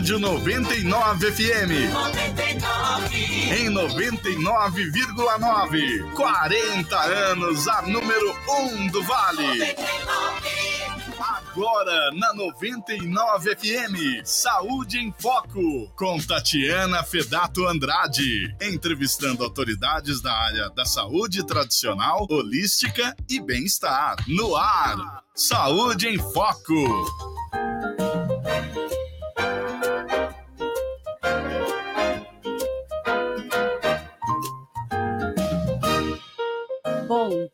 Rádio 99 FM. 99. Em 99,9. 40 anos, a número 1 um do Vale. 99. Agora na 99 FM, Saúde em Foco, com Tatiana Fedato Andrade, entrevistando autoridades da área da saúde tradicional, holística e bem-estar. No ar, Saúde em Foco.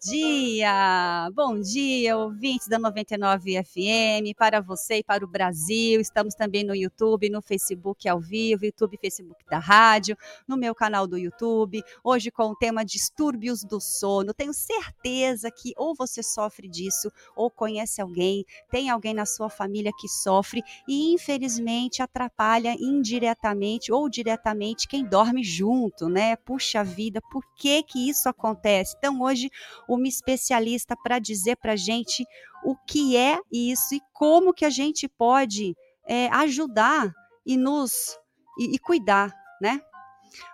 Dia! Bom dia, ouvintes da 99 FM, para você e para o Brasil. Estamos também no YouTube, no Facebook ao vivo, YouTube e Facebook da rádio, no meu canal do YouTube. Hoje com o tema distúrbios do sono. Tenho certeza que ou você sofre disso, ou conhece alguém, tem alguém na sua família que sofre e infelizmente atrapalha indiretamente ou diretamente quem dorme junto, né? Puxa vida, por que que isso acontece? Então hoje uma especialista para dizer para a gente o que é isso e como que a gente pode é, ajudar e nos e, e, cuidar, né?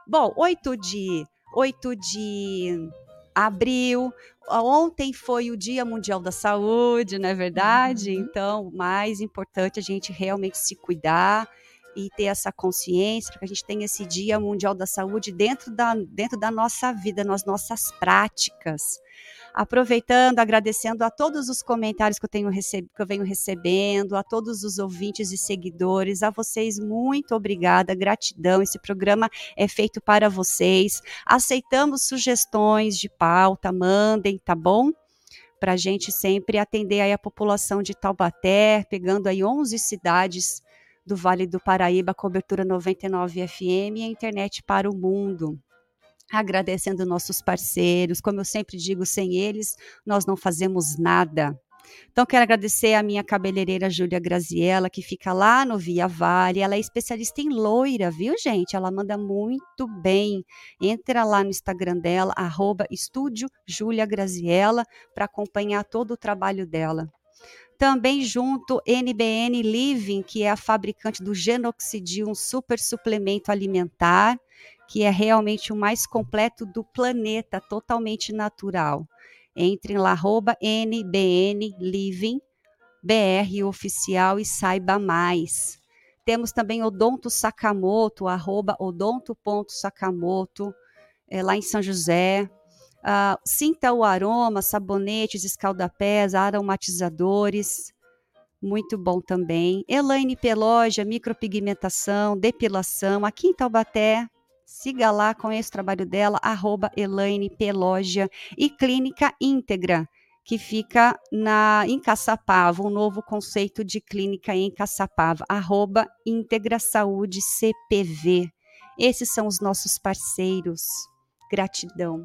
Bom, 8 de 8 de abril, ontem foi o Dia Mundial da Saúde, não é verdade? Uhum. Então, o mais importante é a gente realmente se cuidar e ter essa consciência, para que a gente tenha esse Dia Mundial da Saúde dentro da, dentro da nossa vida, nas nossas práticas. Aproveitando, agradecendo a todos os comentários que eu, tenho receb que eu venho recebendo, a todos os ouvintes e seguidores, a vocês, muito obrigada, gratidão. Esse programa é feito para vocês. Aceitamos sugestões de pauta, mandem, tá bom? Para a gente sempre atender aí a população de Taubaté, pegando aí 11 cidades do Vale do Paraíba, cobertura 99 FM e a internet para o mundo. Agradecendo nossos parceiros, como eu sempre digo, sem eles nós não fazemos nada. Então, quero agradecer a minha cabeleireira Júlia Graziella, que fica lá no Via Vale. Ela é especialista em loira, viu, gente? Ela manda muito bem. Entra lá no Instagram dela, arroba Júlia Graziella, para acompanhar todo o trabalho dela. Também junto NBN Living, que é a fabricante do Genoxidil, um super suplemento alimentar, que é realmente o mais completo do planeta, totalmente natural. Entre lá, arroba NBN Living, BR oficial e saiba mais. Temos também Odonto Sakamoto, arroba odonto.sakamoto, é, lá em São José. Uh, sinta o aroma, sabonetes, escaldapés, aromatizadores. Muito bom também. Elaine Peloja, micropigmentação, depilação. Aqui em Taubaté, siga lá, conheça o trabalho dela, arroba Elaine Peloja. E Clínica Íntegra, que fica na, em Caçapava, um novo conceito de clínica em Caçapava, arroba Íntegra Saúde CPV. Esses são os nossos parceiros. Gratidão.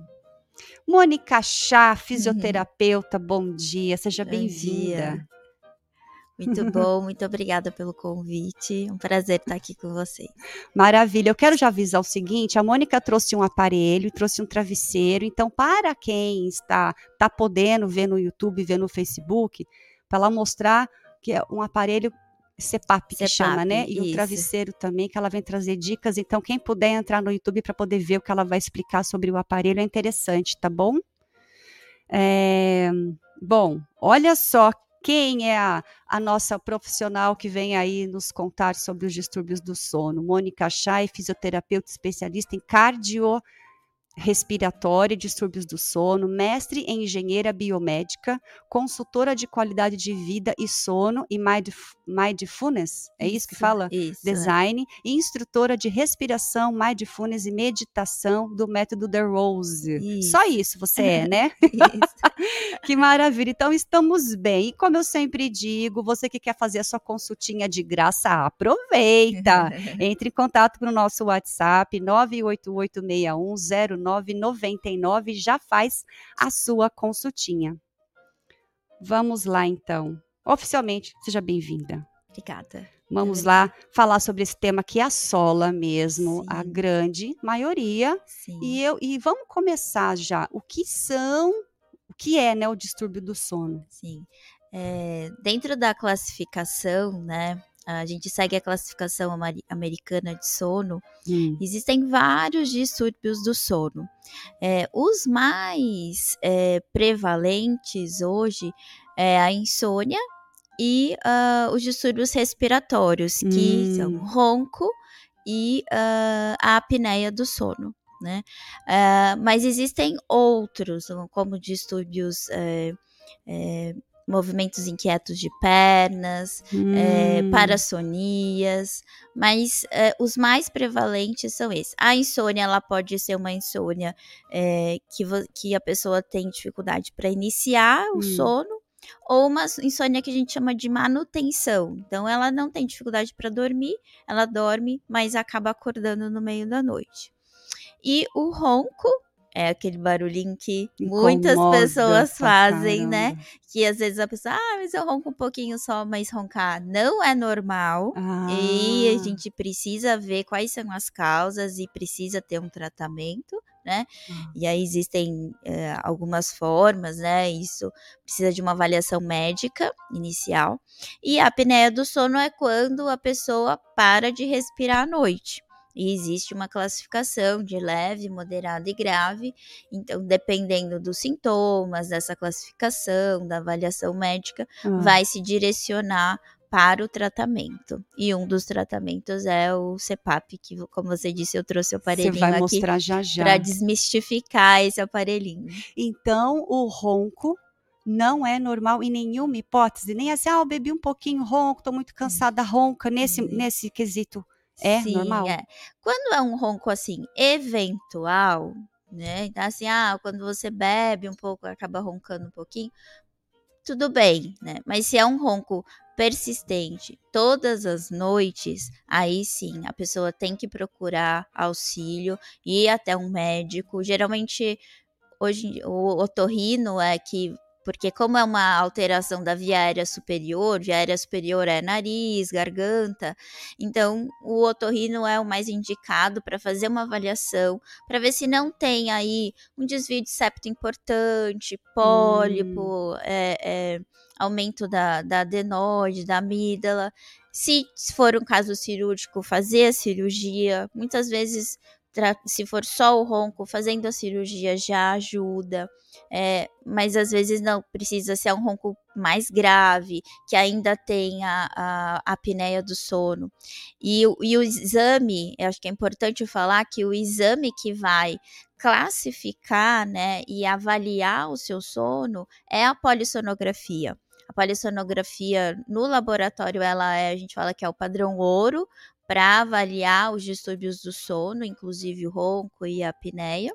Mônica Chá, fisioterapeuta, uhum. bom dia, seja bem-vinda. Muito bom, muito obrigada pelo convite. Um prazer estar aqui com vocês. Maravilha. Eu quero já avisar o seguinte: a Mônica trouxe um aparelho, trouxe um travesseiro. Então, para quem está, está podendo ver no YouTube, ver no Facebook, para ela mostrar que é um aparelho CEPAP, que chama, né? E isso. o travesseiro também, que ela vem trazer dicas. Então, quem puder entrar no YouTube para poder ver o que ela vai explicar sobre o aparelho é interessante, tá bom? É, bom, olha só quem é a, a, nossa profissional que vem aí nos contar sobre os distúrbios do sono. Mônica Chay, fisioterapeuta especialista em cardio respiratória e distúrbios do sono, mestre em engenheira biomédica, consultora de qualidade de vida e sono e mindfulness, é isso, isso que fala? Isso, Design, é. e instrutora de respiração, mindfulness e meditação do método The Rose. Isso. Só isso você é, né? que maravilha. Então estamos bem. E como eu sempre digo, você que quer fazer a sua consultinha de graça, aproveita. Entre em contato com o nosso WhatsApp 9886109 999 já faz a sua consultinha. Vamos lá então. Oficialmente, seja bem-vinda. Obrigada. Vamos lá falar sobre esse tema que assola mesmo Sim. a grande maioria. Sim. E eu e vamos começar já. O que são, o que é, né, o distúrbio do sono? Sim. É, dentro da classificação, né, a gente segue a classificação americana de sono, Hum. existem vários distúrbios do sono. É, os mais é, prevalentes hoje é a insônia e ah, os distúrbios respiratórios, que Hum. são ronco e ah, a apneia do sono. Né? Ah, mas existem outros, como distúrbios, é, é, movimentos inquietos de pernas, é, Hum. parassonias, mas é, os mais prevalentes são esses. A insônia, ela pode ser uma insônia é, que, que a pessoa tem dificuldade para iniciar o Hum. sono, ou uma insônia que a gente chama de manutenção. Então, ela não tem dificuldade para dormir, ela dorme, mas acaba acordando no meio da noite. E o ronco é aquele barulhinho que muitas Incomoda pessoas pra fazem, né? caramba. Que às vezes a pessoa, ah, mas eu ronco um pouquinho só, mas roncar não é normal. E a Ah. gente precisa ver quais são as causas e precisa ter um tratamento, né? Ah. E aí existem eh, algumas formas, né? Isso precisa de uma avaliação médica inicial. E a apneia do sono é quando a pessoa para de respirar à noite. E existe uma classificação de leve, moderado e grave. Então, dependendo dos sintomas, dessa classificação, da avaliação médica, Ah. vai se direcionar para o tratamento. E um dos tratamentos é o CPAP, que, como você disse, eu trouxe o Você aparelhinho vai aqui mostrar já já. para desmistificar esse aparelhinho. Então, o ronco não é normal em nenhuma hipótese, nem assim, ah, eu bebi um pouquinho ronco, tô muito cansada, ronca, nesse, Uhum. nesse quesito. É Sim, normal? é. Quando é um ronco assim, eventual, né? Então, assim, ah, quando você bebe um pouco, acaba roncando um pouquinho, tudo bem, né? Mas se é um ronco persistente todas as noites, aí sim a pessoa tem que procurar auxílio, ir até um médico. Geralmente, hoje o otorrino é que porque como é uma alteração da via aérea superior, via aérea superior é nariz, garganta, então o otorrino é o mais indicado para fazer uma avaliação, para ver se não tem aí um desvio de septo importante, pólipo, é, é, aumento da, da adenoide, da amígdala. Se for um caso cirúrgico, fazer a cirurgia. Muitas vezes, se for só o ronco, fazendo a cirurgia já ajuda. É, mas às vezes não precisa ser um ronco mais grave, que ainda tem a, a, a apneia do sono. E, e o exame, eu acho que é importante falar que o exame que vai classificar né, e avaliar o seu sono é a polissonografia. A polissonografia no laboratório, ela é, a gente fala que é o padrão ouro para avaliar os distúrbios do sono, inclusive o ronco e a apneia.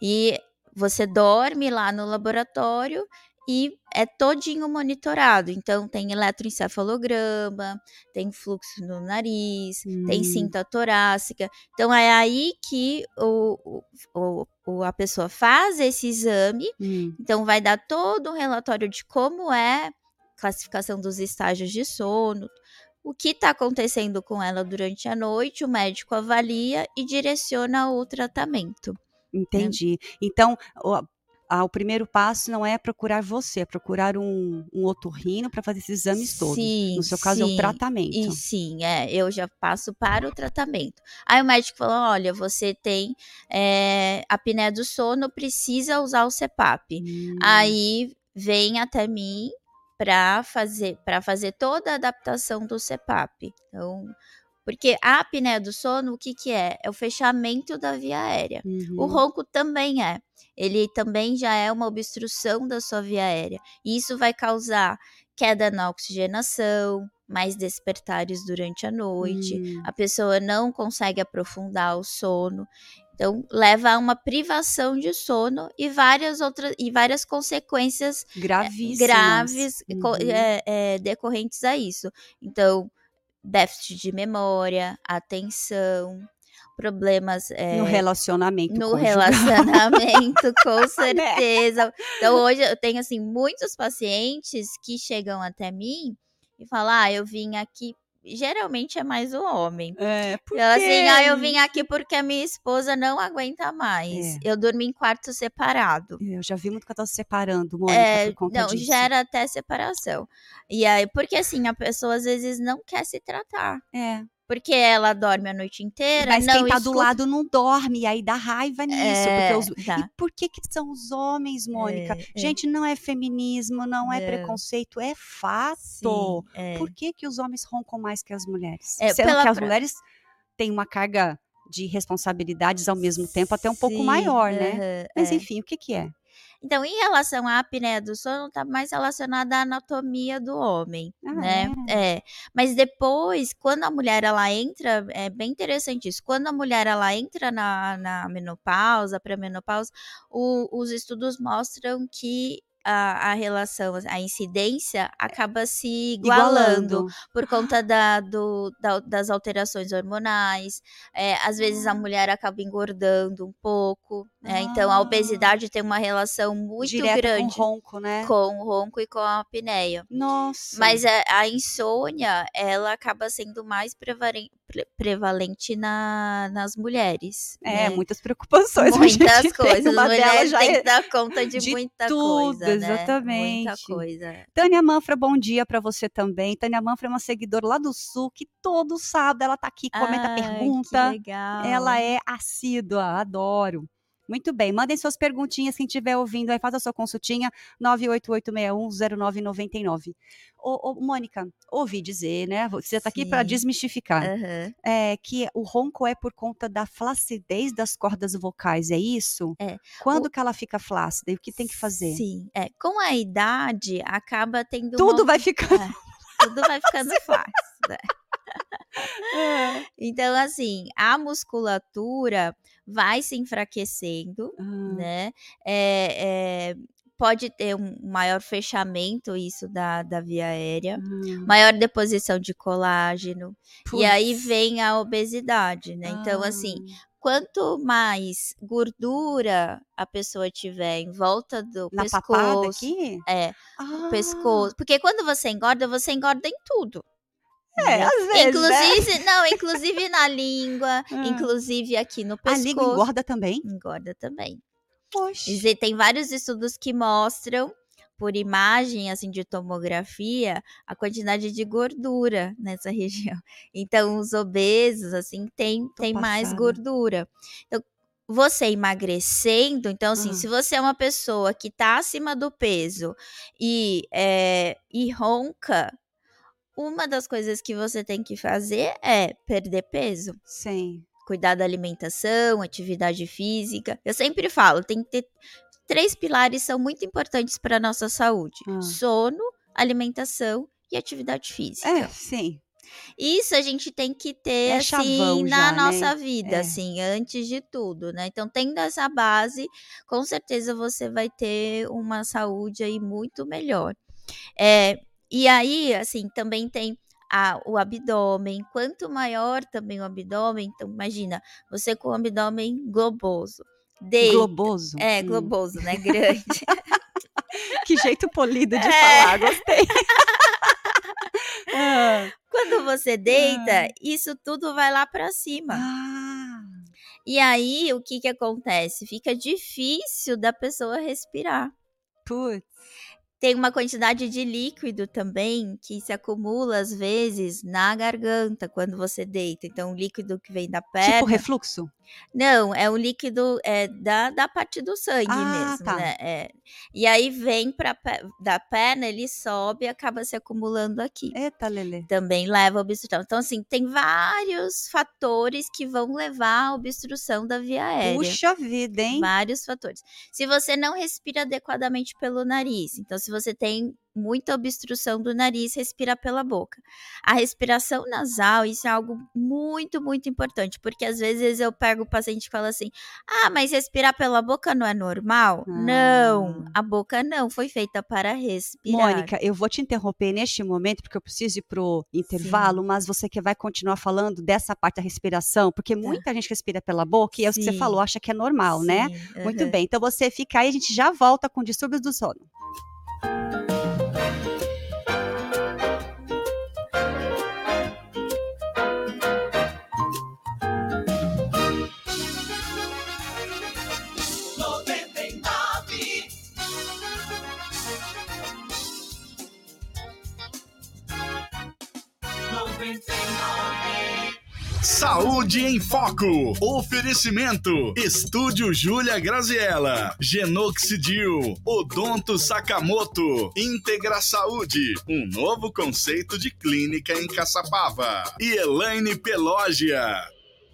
E você dorme lá no laboratório e é todinho monitorado. Então, tem eletroencefalograma, tem fluxo no nariz, hum. tem cinta torácica. Então, é aí que o, o, o, a pessoa faz esse exame. Hum. Então, vai dar todo um relatório de como é classificação dos estágios de sono, o que está acontecendo com ela durante a noite, o médico avalia e direciona o tratamento. Entendi. Né? Então, o, a, o, primeiro passo não é procurar você, é procurar um, um otorrino para fazer esses exames todos. Sim, no seu caso, sim, é o tratamento. E sim, é, eu já passo para o tratamento. Aí o médico falou: olha, você tem é, apneia do sono, precisa usar o CPAP. Hum. Aí vem até mim para fazer para fazer toda a adaptação do CPAP. Então, porque a apneia do sono, o que que é? É o fechamento da via aérea. Uhum. O ronco também é. Ele também já é uma obstrução da sua via aérea. E isso vai causar queda na oxigenação, mais despertares durante a noite. Hum. A pessoa não consegue aprofundar o sono. Então, leva a uma privação de sono e várias outras e várias consequências gravíssimas, graves uhum. é, é, decorrentes a isso. Então, déficit de memória, atenção, problemas é, no relacionamento. No conjugal. relacionamento, com certeza. Então, hoje eu tenho assim muitos pacientes que chegam até mim e falam: "Ah, eu vim aqui geralmente é mais o homem. É, por Então, assim, ah, eu vim aqui porque a minha esposa não aguenta mais. É. Eu durmo em quarto separado. Eu já vi muito casal se separando, Mônica, É, por conta não, disso. gera até separação. E aí, porque assim, a pessoa às vezes não quer se tratar. É. Porque ela dorme a noite inteira, Mas quem tá do escuta- lado não dorme, e aí dá raiva nisso. É, os- dá. E por que, que são os homens, Mônica? É, é. Gente, não é feminismo, não é Não. preconceito, é fato. Sim, é. Por que, que os homens roncam mais que as mulheres? É, Sendo pela que as mulheres têm uma carga de responsabilidades ao mesmo tempo até um pouco Sim, maior, né? Mas é. enfim, o que que é? Então, em relação à apneia do sono, tá mais relacionada à anatomia do homem, Ah, né? É. Mas depois, quando a mulher ela entra, é bem interessante isso. Quando a mulher ela entra na, na menopausa, pré-menopausa, os estudos mostram que a, a relação, a incidência acaba se igualando por conta da, do- da- das alterações hormonais. É, às vezes a mulher acaba engordando um pouco, né? Então a Ah. obesidade tem uma relação muito Direto grande com ronco, né? com o ronco e com a apneia. Nossa. Mas a, a insônia, ela acaba sendo mais prevaren- pre- prevalente na, nas mulheres. É, né? muitas preocupações. Muitas tem, coisas. Uma delas Mulheres já têm é que dar conta de, de muita tudo, coisa, né? Muita exatamente. coisa. Tânia Manfra, bom dia pra você também. Tânia Manfra é uma seguidora lá do Sul que todo sábado ela tá aqui, comenta, Ai, pergunta. Que legal. Ela é assídua, adoro. Muito bem, mandem suas perguntinhas, quem estiver ouvindo aí, faz a sua consultinha, 988610999. Ô, ô, Mônica, ouvi dizer, né, você está aqui para desmistificar, Aham. é, que o ronco é por conta da flacidez das cordas vocais, é isso? É. Quando que ela fica flácida e o que tem que fazer? Sim, é. Com a idade, acaba tendo. Tudo uma- vai ficando... É, tudo vai ficando fácil. né? Então, assim, a musculatura vai se enfraquecendo, Ah, né? É, é, pode ter um maior fechamento, isso da, da via aérea, ah, maior deposição de colágeno, e aí vem a obesidade, né? Então, assim, Ah, quanto mais gordura a pessoa tiver em volta do na papada pescoço, aqui? é, Ah, pescoço, porque quando você engorda, você engorda em tudo. É, né? às vezes, né? Inclusive, não, inclusive na língua, Ah. inclusive aqui no A pescoço. língua engorda também? Engorda também. Poxa. E tem vários estudos que mostram, por imagem assim de tomografia, a quantidade de gordura nessa região. Então, os obesos, assim, tem, Tô tem mais gordura. Então, você emagrecendo, então, assim, Ah. se você é uma pessoa que tá acima do peso e, é, e ronca, uma das coisas que você tem que fazer é perder peso Sim. cuidar da alimentação, atividade física. Eu sempre falo, tem que ter três pilares são muito importantes para nossa saúde: Ah. sono, alimentação e atividade física. É, sim. Isso a gente tem que ter É assim na já, né? nossa vida, É. assim, antes de tudo, né? Então, tendo essa base, com certeza você vai ter uma saúde aí muito melhor. É, e aí, assim, também tem a- o abdômen. Quanto maior também o abdômen, então imagina, você com o abdômen globoso. Deita. Globoso. É, Hum. globoso, né? Grande. Que jeito polido de É. falar, gostei. ah. Quando você deita, isso tudo vai lá pra cima. Ah. E aí, o que que acontece? Fica difícil da pessoa respirar. Putz. Tem uma quantidade de líquido também que se acumula às vezes na garganta quando você deita. Então, o líquido que vem da perna. Tipo refluxo? Não, é um líquido é, da, da parte do sangue Ah, mesmo, tá. né? É. E aí vem pra, da perna, ele sobe e acaba se acumulando aqui. Eita, Lelê. Também leva à obstrução. Então, assim, tem vários fatores que vão levar à obstrução da via aérea. Puxa vida, hein? Vários fatores. Se você não respira adequadamente pelo nariz, então se você tem muita obstrução do nariz, respira pela boca. A respiração nasal, isso é algo muito, muito importante, porque às vezes eu pego o paciente e falo assim: "Ah, mas respirar pela boca não é normal?" Não, a boca não foi feita para respirar. Mônica, eu vou te interromper neste momento, porque eu preciso ir pro intervalo, mas você que vai continuar falando dessa parte da respiração, porque muita gente respira pela boca e é o que você Tá. Sim. falou, acha que é normal, né? Sim, Muito aham. bem, então você fica aí, a gente já volta com distúrbios do sono. Saúde em Foco. Oferecimento: Estúdio Júlia Graziella, Genoxidil, Odonto Sakamoto, Integra Saúde, um novo conceito de clínica em Caçapava. E Elaine Pelógia.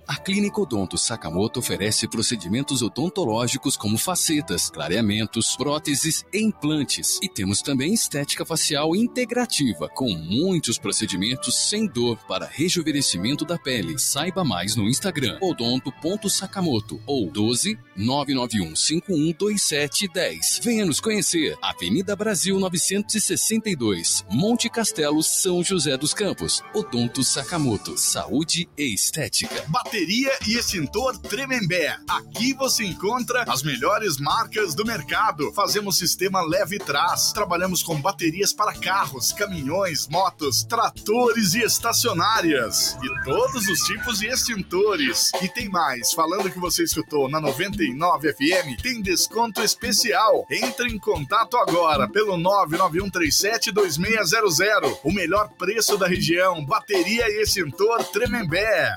A Clínica Odonto Sakamoto oferece procedimentos odontológicos como facetas, clareamentos, próteses e implantes. E temos também estética facial integrativa, com muitos procedimentos sem dor para rejuvenescimento da pele. Saiba mais no Instagram odonto.sakamoto ou 12 991 512710. Venha nos conhecer. Avenida Brasil 962, Monte Castelo, São José dos Campos. Odonto Sakamoto, saúde e estética. Bateria e extintor Tremembé. Aqui você encontra as melhores marcas do mercado. Fazemos sistema leve trás. Trabalhamos com baterias para carros, caminhões, motos, tratores e estacionárias. E todos os tipos de extintores. E tem mais, falando que você escutou na 99 FM, tem desconto especial. Entre em contato agora pelo 991372600. O melhor preço da região. Bateria e extintor Tremembé.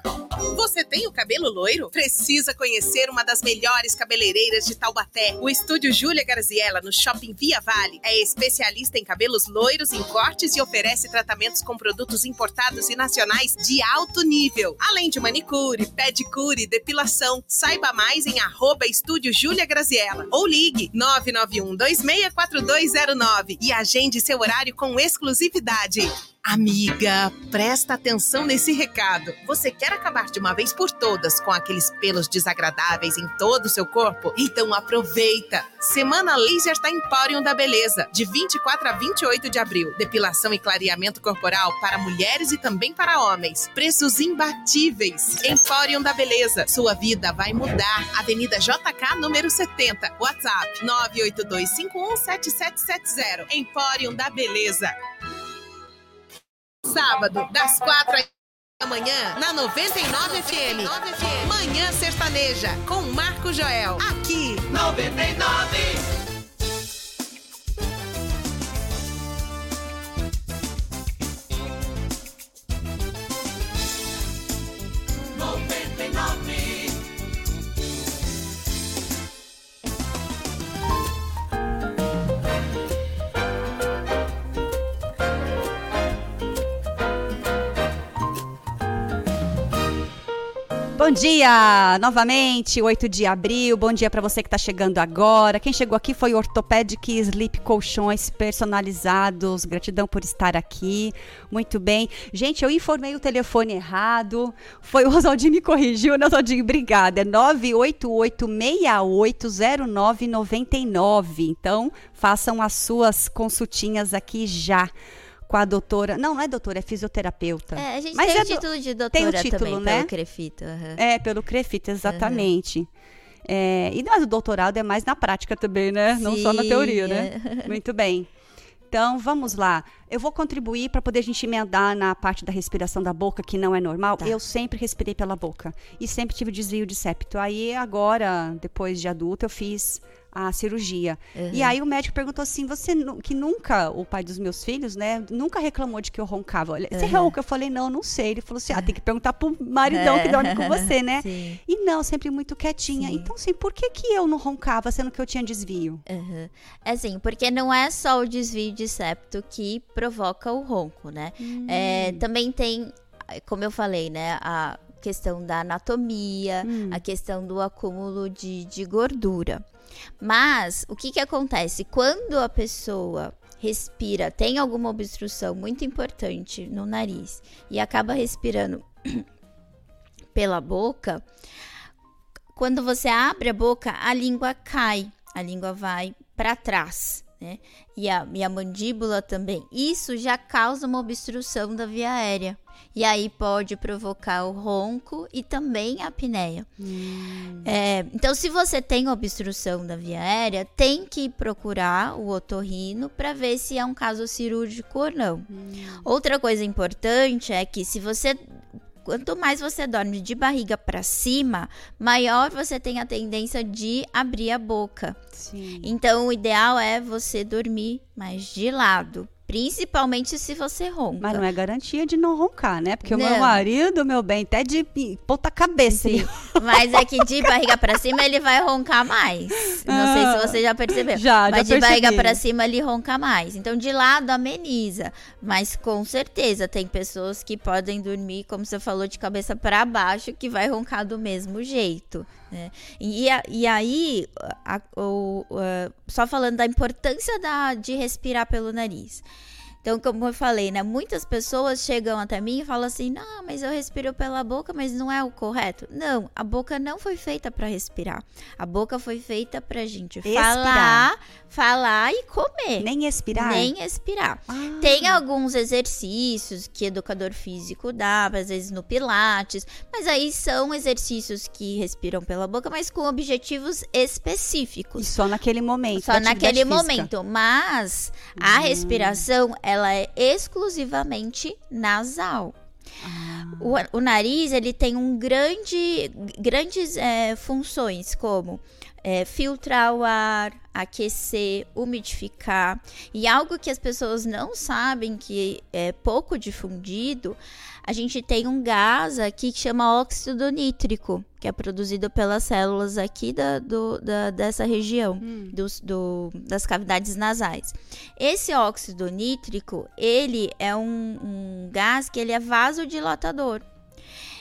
Você tem o cabelo loiro? Precisa conhecer uma das melhores cabeleireiras de Taubaté. O estúdio Júlia Garziella, no Shopping Via Vale, é especialista em cabelos loiros, em cortes e oferece tratamentos com produtos importados e nacionais de alto nível. Além de manicure, pedicure, depilação. Saiba mais em arroba estúdio Júlia Graziella ou ligue 991 264209 e agende seu horário com exclusividade. Amiga, presta atenção nesse recado. Você quer acabar de uma vez por todas com aqueles pelos desagradáveis em todo o seu corpo? Então aproveita! Semana Laser da Emporium da Beleza, de 24 a 28 de abril. Depilação e clareamento corporal para mulheres e também para homens. Preços imbatíveis. Emporium da Beleza. Sua vida vai mudar. Avenida JK, número 70. WhatsApp 982517770. Emporium da Beleza. Sábado, das quatro da manhã, na 99 FM. Manhã Sertaneja, com Marco Joel. Aqui, 99. Bom dia, novamente, 8 de abril. Bom dia para você que está chegando agora. Quem chegou aqui foi Orthopedic Sleep Colchões personalizados. Gratidão por estar aqui. Muito bem. Gente, eu informei o telefone errado. Foi o Oswaldinho me corrigiu, né, Oswaldinho? Obrigada. É 988-680999. Então, façam as suas consultinhas aqui já com a doutora. Não, não é doutora, é fisioterapeuta. É, a gente Mas tem é o título de doutora tem o título, também, né? pelo Crefito. Uhum. É, pelo Crefito, exatamente. Uhum. É, e mas o doutorado é mais na prática também, né? Sim, não só na teoria, né? É. Muito bem. Então, vamos lá. Eu vou contribuir para poder a gente emendar na parte da respiração da boca, que não é normal. Tá. Eu sempre respirei pela boca. E sempre tive desvio de septo. Aí, agora, depois de adulta, eu fiz a cirurgia. Uhum. E aí o médico perguntou assim: você que nunca, o pai dos meus filhos, né, nunca reclamou de que eu roncava. Você uhum. ronca? Eu falei: não, não sei. Ele falou assim: ah, tem que perguntar pro maridão que dorme com você, né? Sim. E não, sempre muito quietinha. Sim. Então, assim, por que, que eu não roncava, sendo que eu tinha desvio? Uhum. É assim, porque não é só o desvio de septo que provoca o ronco, né? Hum. É, também tem, como eu falei, né, a questão da anatomia, hum. a questão do acúmulo de, de gordura. Mas o que, que acontece? Quando a pessoa respira, tem alguma obstrução muito importante no nariz e acaba respirando pela boca, quando você abre a boca, a língua cai, a língua vai para trás. Né? E, a, e a mandíbula também. Isso já causa uma obstrução da via aérea. E aí pode provocar o ronco e também a apneia. Hum. É, então, se você tem obstrução da via aérea, tem que procurar o otorrino para ver se é um caso cirúrgico ou não. Hum. Outra coisa importante é que se você quanto mais você dorme de barriga para cima, maior você tem a tendência de abrir a boca. Sim. Então, o ideal é você dormir mais de lado Principalmente se você ronca. Mas não é garantia de não roncar, né? Porque o meu marido, meu bem, até de ponta cabeça. Sim. Mas é que de barriga pra cima ele vai roncar mais. Não sei se você já percebeu. Já, já Mas de barriga percebi. pra cima ele ronca mais. Então de lado ameniza. Mas com certeza tem pessoas que podem dormir, como você falou, de cabeça pra baixo, que vai roncar do mesmo jeito. Né? E, e aí, a- o- a- só falando da importância da, de respirar pelo nariz. Então, como eu falei, né? Muitas pessoas chegam até mim e falam assim: não, mas eu respiro pela boca, mas não é o correto. Não, a boca não foi feita para respirar. A boca foi feita pra gente Expirar. falar, falar e comer. Nem expirar. Nem expirar. Ah. Tem alguns exercícios que educador físico dá, às vezes no Pilates, mas aí são exercícios que respiram pela boca, mas com objetivos E específicos. só naquele momento. Só naquele física. momento. Mas a Hum. respiração, ela é exclusivamente nasal. Ah. O, o nariz, ele tem um grande, grandes é, funções, como é, filtrar o ar, aquecer, umidificar. E algo que as pessoas não sabem, que é pouco difundido, a gente tem um gás aqui que chama óxido nítrico, que é produzido pelas células aqui da, do- da- dessa região Hum. dos- do- das cavidades nasais. Esse óxido nítrico, ele é um, um gás que ele é vasodilatador.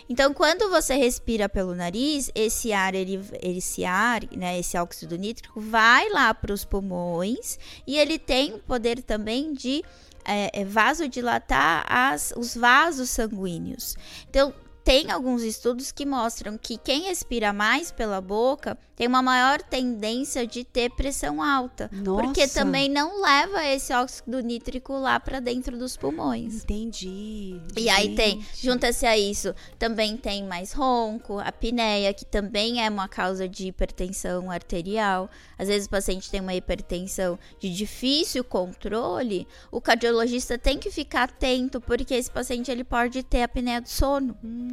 Então, quando você respira pelo nariz, esse ar, ele, esse ar, né, esse óxido nítrico, vai lá para os pulmões e ele tem o poder também de é, é, vasodilatar as, os vasos sanguíneos. Então, tem alguns estudos que mostram que quem respira mais pela boca tem uma maior tendência de ter pressão alta. Porque Nossa. também não leva esse óxido nítrico lá para dentro dos pulmões. Entendi. E aí tem, junta-se a isso, também tem mais ronco, a apneia, que também é uma causa de hipertensão arterial. Às vezes o paciente tem uma hipertensão de difícil controle, o cardiologista tem que ficar atento, porque esse paciente ele pode ter apneia do sono. Hum,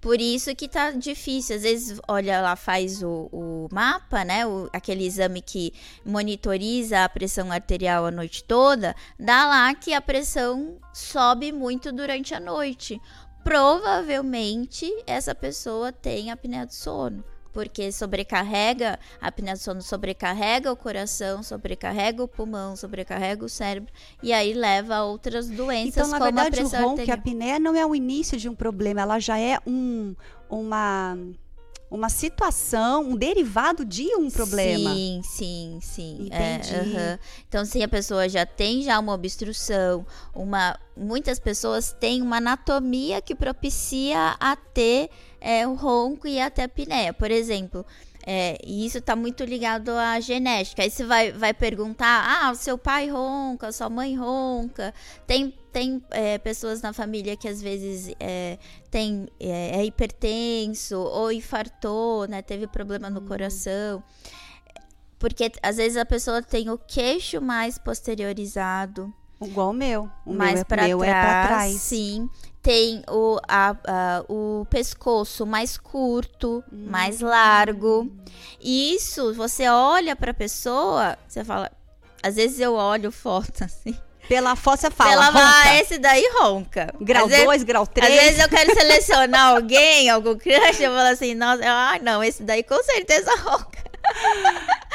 Por isso que tá difícil. Às vezes, olha lá, faz o, o mapa, né? O- aquele exame que monitoriza a pressão arterial a noite toda. Dá lá que a pressão sobe muito durante a noite. Provavelmente essa pessoa tem apneia do sono. Porque sobrecarrega, a apneia do sono sobrecarrega o coração, sobrecarrega o pulmão, sobrecarrega o cérebro. E aí leva a outras doenças Então, na como a verdade, o pressão ronco e a arterial. apneia não é o início de um problema, ela já é um, uma, uma situação, um derivado de um problema. Sim, sim, sim. É, Entendi. aham. Então, se a pessoa já tem já uma obstrução, uma, muitas pessoas têm uma anatomia que propicia a ter é, o ronco e até a apneia. Por exemplo, é, e isso está muito ligado à genética. Aí você vai, vai perguntar: ah, o seu pai ronca, sua mãe ronca. Tem, tem é, pessoas na família que às vezes é, tem, é, é hipertenso ou infartou, né? Teve problema no coração. Porque às vezes a pessoa tem o queixo mais posteriorizado, Igual o meu. O mais meu, é, para meu trás, é pra trás. Sim. Tem o, a- a- o pescoço mais curto, Hum. mais largo. E isso, você olha pra pessoa, você fala. Às vezes eu olho foto assim. Pela foto você fala, ela ronca. vai, esse daí ronca. Grau Às vezes- 2, grau Às 3. vezes eu quero selecionar alguém, algum crush, eu falo assim, nossa, ah, não, esse daí com certeza ronca.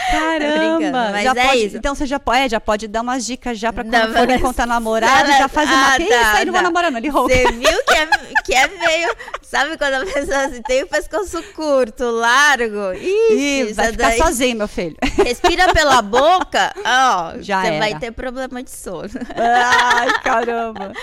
Caramba! mas já é pode, isso. Então você já pode, é, já pode dar umas dicas já pra quando Dá for encontrar namorado, já faz uma Ah, ah, tá, aí não vou tá. namorar, não, ele ronca. Você viu que é, que é meio. Sabe quando a pessoa assim, tem o pescoço curto, largo? Ih, vai isso ficar daí- sozinho, meu filho. Respira pela boca, ó, Já você era. vai ter problema de sono. Ai, caramba.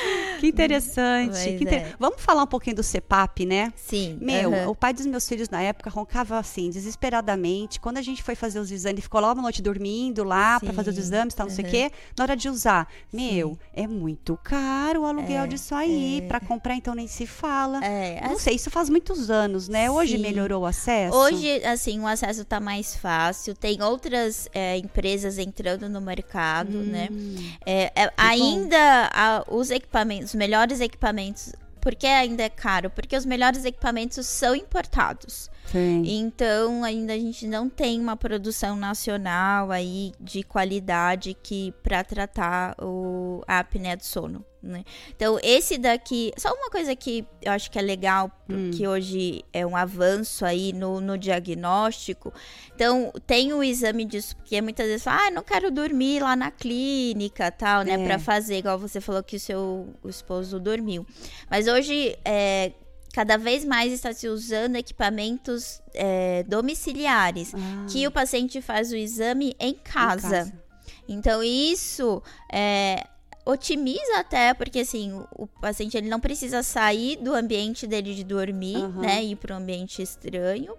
Que interessante. Mas que inter- é. Vamos falar um pouquinho do CEPAP, né? Sim. Meu, aham. o pai dos meus filhos na época roncava assim, desesperadamente. Quando a gente foi fazer os exames, ele ficou lá uma noite dormindo lá pra Sim, fazer os exames, tal, não sei o quê. Na hora de usar, meu, é muito caro o aluguel disso aí. Pra comprar, então nem se fala. É, Não assim, sei, isso faz muitos anos, né? Hoje Sim. melhorou o acesso? Hoje, assim, o acesso tá mais fácil. Tem outras é, empresas entrando no mercado, né? Hum, É, é, ainda a- os equipamentos, os melhores equipamentos por que ainda é caro? Porque os melhores equipamentos são importados. Sim. Então, ainda a gente não tem uma produção nacional aí de qualidade que para tratar o, a apneia do sono. Né? Então, esse daqui, só uma coisa que eu acho que é legal, Hum. que hoje é um avanço aí no, no diagnóstico. Então, tem o exame disso, porque muitas vezes fala, ah, não quero dormir lá na clínica, tal, né, É. Pra fazer, igual você falou que o seu o esposo dormiu. Mas hoje, é, cada vez mais está se usando equipamentos é, domiciliares, Ah, que o paciente faz o exame em em casa. Então, isso é, otimiza até, porque assim, o, o paciente ele não precisa sair do ambiente dele de dormir, Aham. né? Ir para um ambiente estranho.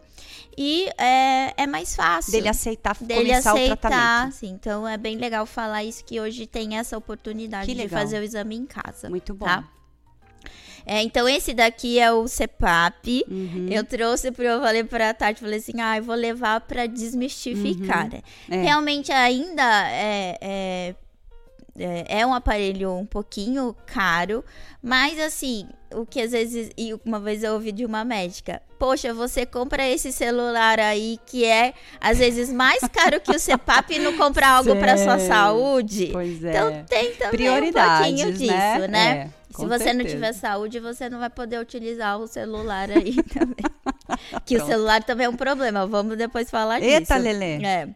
E é, é mais fácil. Dele aceitar dele começar o aceitar, tratamento. sim. Então é bem legal falar isso que hoje tem essa oportunidade de fazer o exame em casa. Muito bom. Tá? É, então esse daqui é o CEPAP. Uhum. Eu trouxe para eu falei para a Tati, falei assim, ah, eu vou levar para desmistificar. né? É. Realmente ainda é, é, é, um aparelho um pouquinho caro, mas assim, o que às vezes, e uma vez eu ouvi de uma médica, poxa, você compra esse celular aí que é às vezes mais caro que o CEPAP e não compra algo para sua saúde. Pois é. Então tem também um pouquinho disso, né? né? É, Se você não certeza. tiver saúde, você não vai poder utilizar o celular aí também. que o Pronto. celular também é um problema. Vamos depois falar Eita, disso. Lelê. É.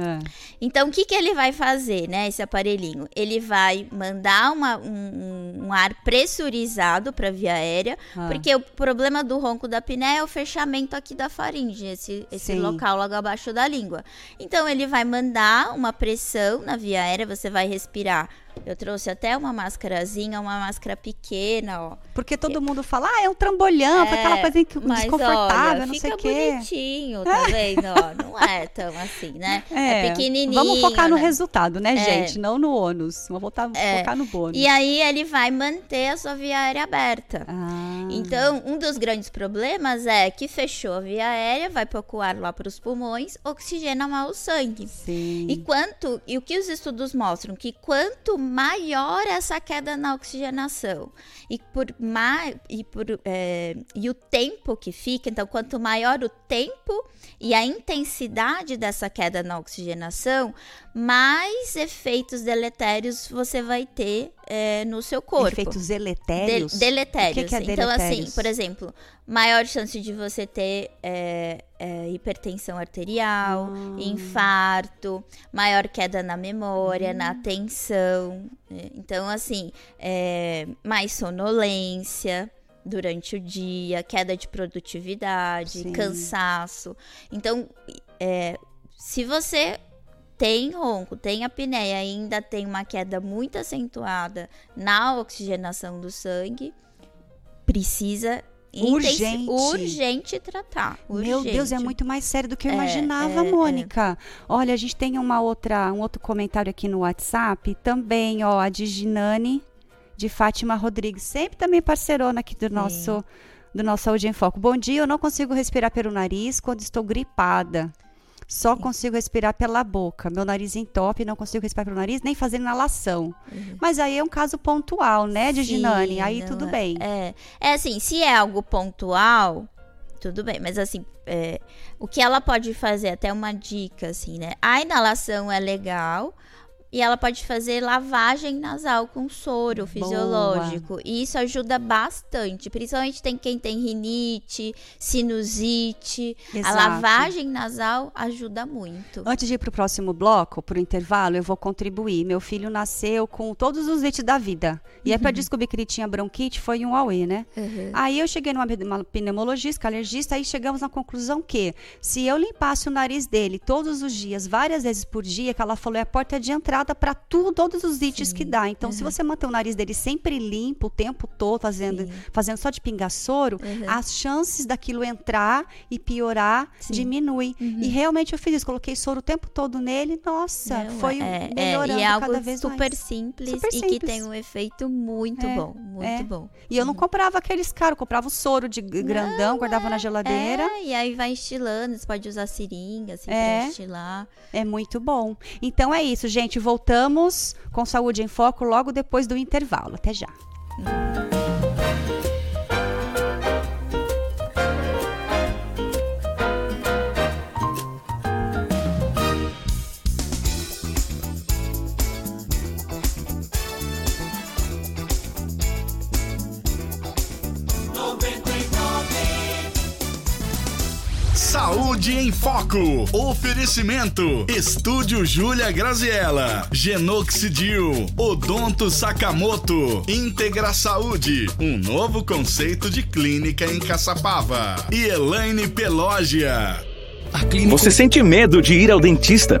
É. Então, o que, que ele vai fazer, né? Esse aparelhinho? Ele vai mandar uma- um, um- ar pressurizado para a via aérea, Ah. porque o problema do ronco da apneia é o fechamento aqui da faringe, esse, esse Sim. local logo abaixo da língua. Então, ele vai mandar uma pressão na via aérea, você vai respirar. Eu trouxe até uma máscarazinha, uma máscara pequena, ó. Porque todo mundo fala, ah, é um trambolhão, foi aquela É, coisa desconfortável, olha, não fica sei o quê. bonitinho, tá vendo? Ó, não é tão assim, né? É, pequenininho. Vamos focar no né? resultado, né, É. gente? Não no ônus. Vamos voltar, É. focar no bônus. E aí ele vai manter a sua via aérea aberta. Ah, Então, um dos grandes problemas é que fechou a via aérea, vai pouco ar lá para os pulmões, oxigena mal o sangue. sim. E quanto e o que os estudos mostram que quanto maior essa queda na oxigenação. E por mais e por é, e o tempo que fica, então quanto maior o tempo e a intensidade dessa queda na oxigenação, mais efeitos deletérios você vai ter é, no seu corpo. Efeitos De- deletérios. deletérios. O que que é então, assim, deletérios? por exemplo, maior chance de você ter é, é, hipertensão arterial, Ah. infarto, maior queda na memória, Hum. na atenção. né? Então, assim, é, mais sonolência durante o dia, queda de produtividade, Sim. cansaço. Então, é, se você tem ronco, tem apneia, ainda tem uma queda muito acentuada na oxigenação do sangue, precisa Urgente. urgente tratar. Meu Deus, é urgente. muito mais sério do que eu É, imaginava, é, é. Mônica. Olha, a gente tem uma outra, um outro comentário aqui no WhatsApp, também, ó, a de Ginane, de Fátima Rodrigues, sempre também parceirona aqui do nosso do nosso Saúde em Foco. Bom dia, eu não consigo respirar pelo nariz quando estou gripada. Só consigo respirar pela boca. Meu nariz entope, não consigo respirar pelo nariz, nem fazer inalação. Mas aí é um caso pontual, né, de Uhum. Sim, Ginane? Aí tudo é- bem. É, é assim, se é algo pontual, tudo bem. Mas assim, é, o que ela pode fazer, até uma dica, assim, né? A inalação é legal. E ela pode fazer lavagem nasal com soro fisiológico. E isso ajuda bastante. Principalmente tem quem tem rinite, sinusite. A Exato. lavagem nasal ajuda muito. Antes de ir para o próximo bloco, para o intervalo, eu vou contribuir. Meu filho nasceu com todos os leites da vida. E aí, para descobrir que ele tinha bronquite, foi um auê, né? Uhum. Aí eu cheguei numa uma pneumologista, alergista, aí chegamos na conclusão que se eu limpasse o nariz dele todos os dias, várias vezes por dia, que ela falou, é a porta de entrada para tudo, todos os ites que dá. Então, se você manter o nariz dele sempre limpo o tempo todo, fazendo, Sim. fazendo só de pingar soro, Uhum. as chances daquilo entrar e piorar Sim. diminui. E realmente eu fiz isso, coloquei soro o tempo todo nele, nossa, Não, foi é, é, melhorando e é algo cada vez super mais. simples Super e que tem um efeito muito É, bom, muito é. bom. E eu não comprava aqueles caros, eu comprava o soro de grandão, guardava na geladeira. É, e aí vai estilando, você pode usar seringa, assim, É. pra estilar. É muito bom. Então é isso, gente. Voltamos com Saúde em Foco logo depois do intervalo. Até já. Saúde em Foco. Oferecimento. Estúdio Júlia Graziella. Genoxidil. Odonto Sakamoto. Integra Saúde. Um novo conceito de clínica em Caçapava. E Elaine Pelógia. Clínica... Você sente medo de ir ao dentista?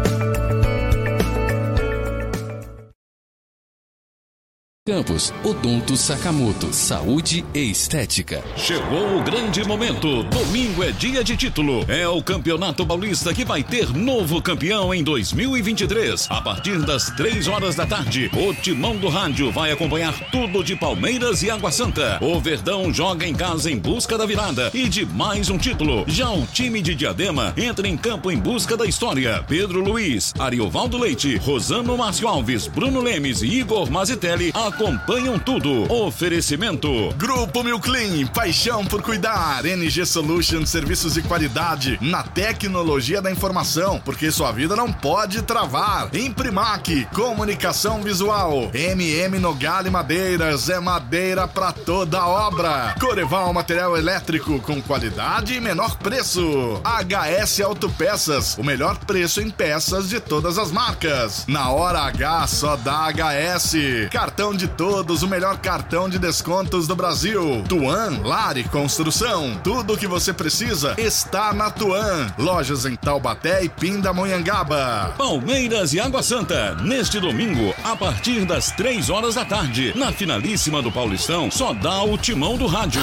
Campos, Odonto Sakamoto, Saúde e Estética. Chegou o grande momento. Domingo é dia de título. É o Campeonato Paulista que vai ter novo campeão em 2023. A partir das três horas da tarde, o Timão do Rádio vai acompanhar tudo de Palmeiras e Água Santa. O Verdão joga em casa em busca da virada e de mais um título. Já o time de Diadema entra em campo em busca da história. Pedro Luiz, Ariovaldo Leite, Rosano Márcio Alves, Bruno Lemes e Igor Mazitelli acompanham tudo. Oferecimento. Grupo Milclean, paixão por cuidar. NG Solutions, serviços de qualidade na tecnologia da informação, porque sua vida não pode travar. Imprimac, comunicação visual. MM Nogale Madeiras, é madeira para toda obra. Coreval Material Elétrico, com qualidade e menor preço. HS Autopeças, o melhor preço em peças de todas as marcas. Na hora H, só dá HS. Cartão de todos, o melhor cartão de descontos do Brasil. Tuan Lari Construção. Tudo o que você precisa está na Tuan. Lojas em Taubaté e Pindamonhangaba. Palmeiras e Água Santa. Neste domingo, a partir das três horas da tarde, na finalíssima do Paulistão, só dá o timão do rádio.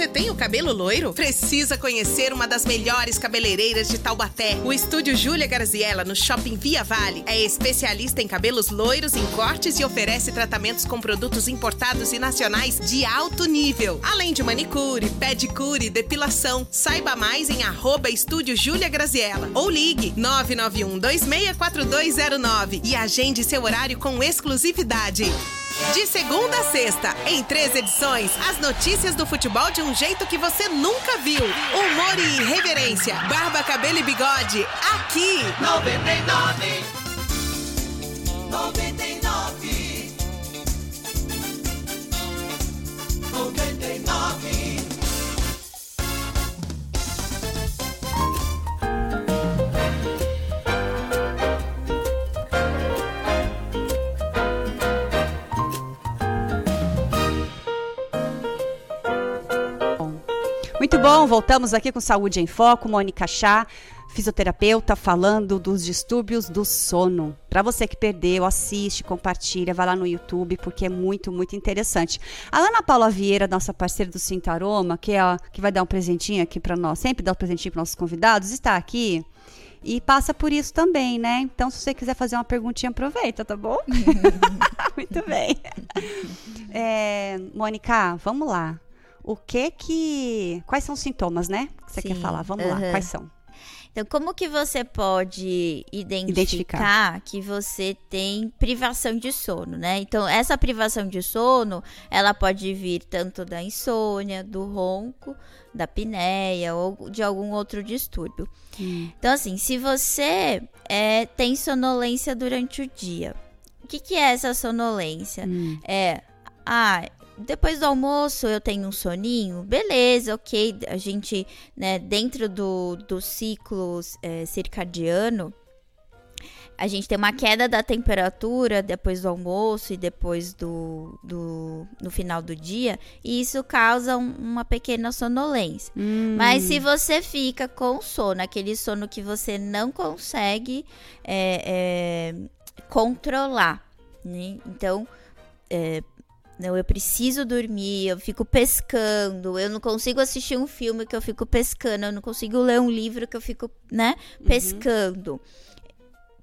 Você tem o cabelo loiro? Precisa conhecer uma das melhores cabeleireiras de Taubaté. O estúdio Júlia Garziella, no Shopping Via Vale, é especialista em cabelos loiros, em cortes e oferece tratamentos com produtos importados e nacionais de alto nível. Além de manicure, pedicure depilação. Saiba mais em arroba estúdio Júlia Graziella ou ligue 991 264209 e agende seu horário com exclusividade. De segunda a sexta, em três edições, as notícias do futebol de um jeito que você nunca viu. Humor e irreverência, barba, cabelo e bigode, aqui. 99. 99. 99. Muito bom, voltamos aqui com Saúde em Foco, Mônica Chá, fisioterapeuta, falando dos distúrbios do sono. Para você que perdeu, assiste, compartilha, vai lá no YouTube, porque é muito, muito interessante. A Ana Paula Vieira, nossa parceira do Sintaroma, que, é a, que vai dar um presentinho aqui para nós, sempre dá um presentinho para nossos convidados, está aqui e passa por isso também, né? Então, se você quiser fazer uma perguntinha, aproveita, tá bom? Muito bem. É, Mônica, vamos lá o que que. Quais são os sintomas, né? Que você Sim. quer falar? Vamos uhum. lá, quais são? Então, como que você pode identificar, identificar, que você tem privação de sono, né? Então, essa privação de sono, ela pode vir tanto da insônia, do ronco, da pinéia ou de algum outro distúrbio. Hum. Então, assim, se você é, tem sonolência durante o dia, o que, que é essa sonolência? Hum. É, ah, depois do almoço eu tenho um soninho, beleza, ok. A gente, né, dentro do, do ciclo é, circadiano, a gente tem uma queda da temperatura depois do almoço e depois do, do no final do dia, e isso causa um, uma pequena sonolência. Hum. Mas se você fica com sono, aquele sono que você não consegue é, é, controlar, né? Então, é, não, eu preciso dormir, eu fico pescando, eu não consigo assistir um filme que eu fico pescando, eu não consigo ler um livro que eu fico, né, uhum. pescando. Uhum.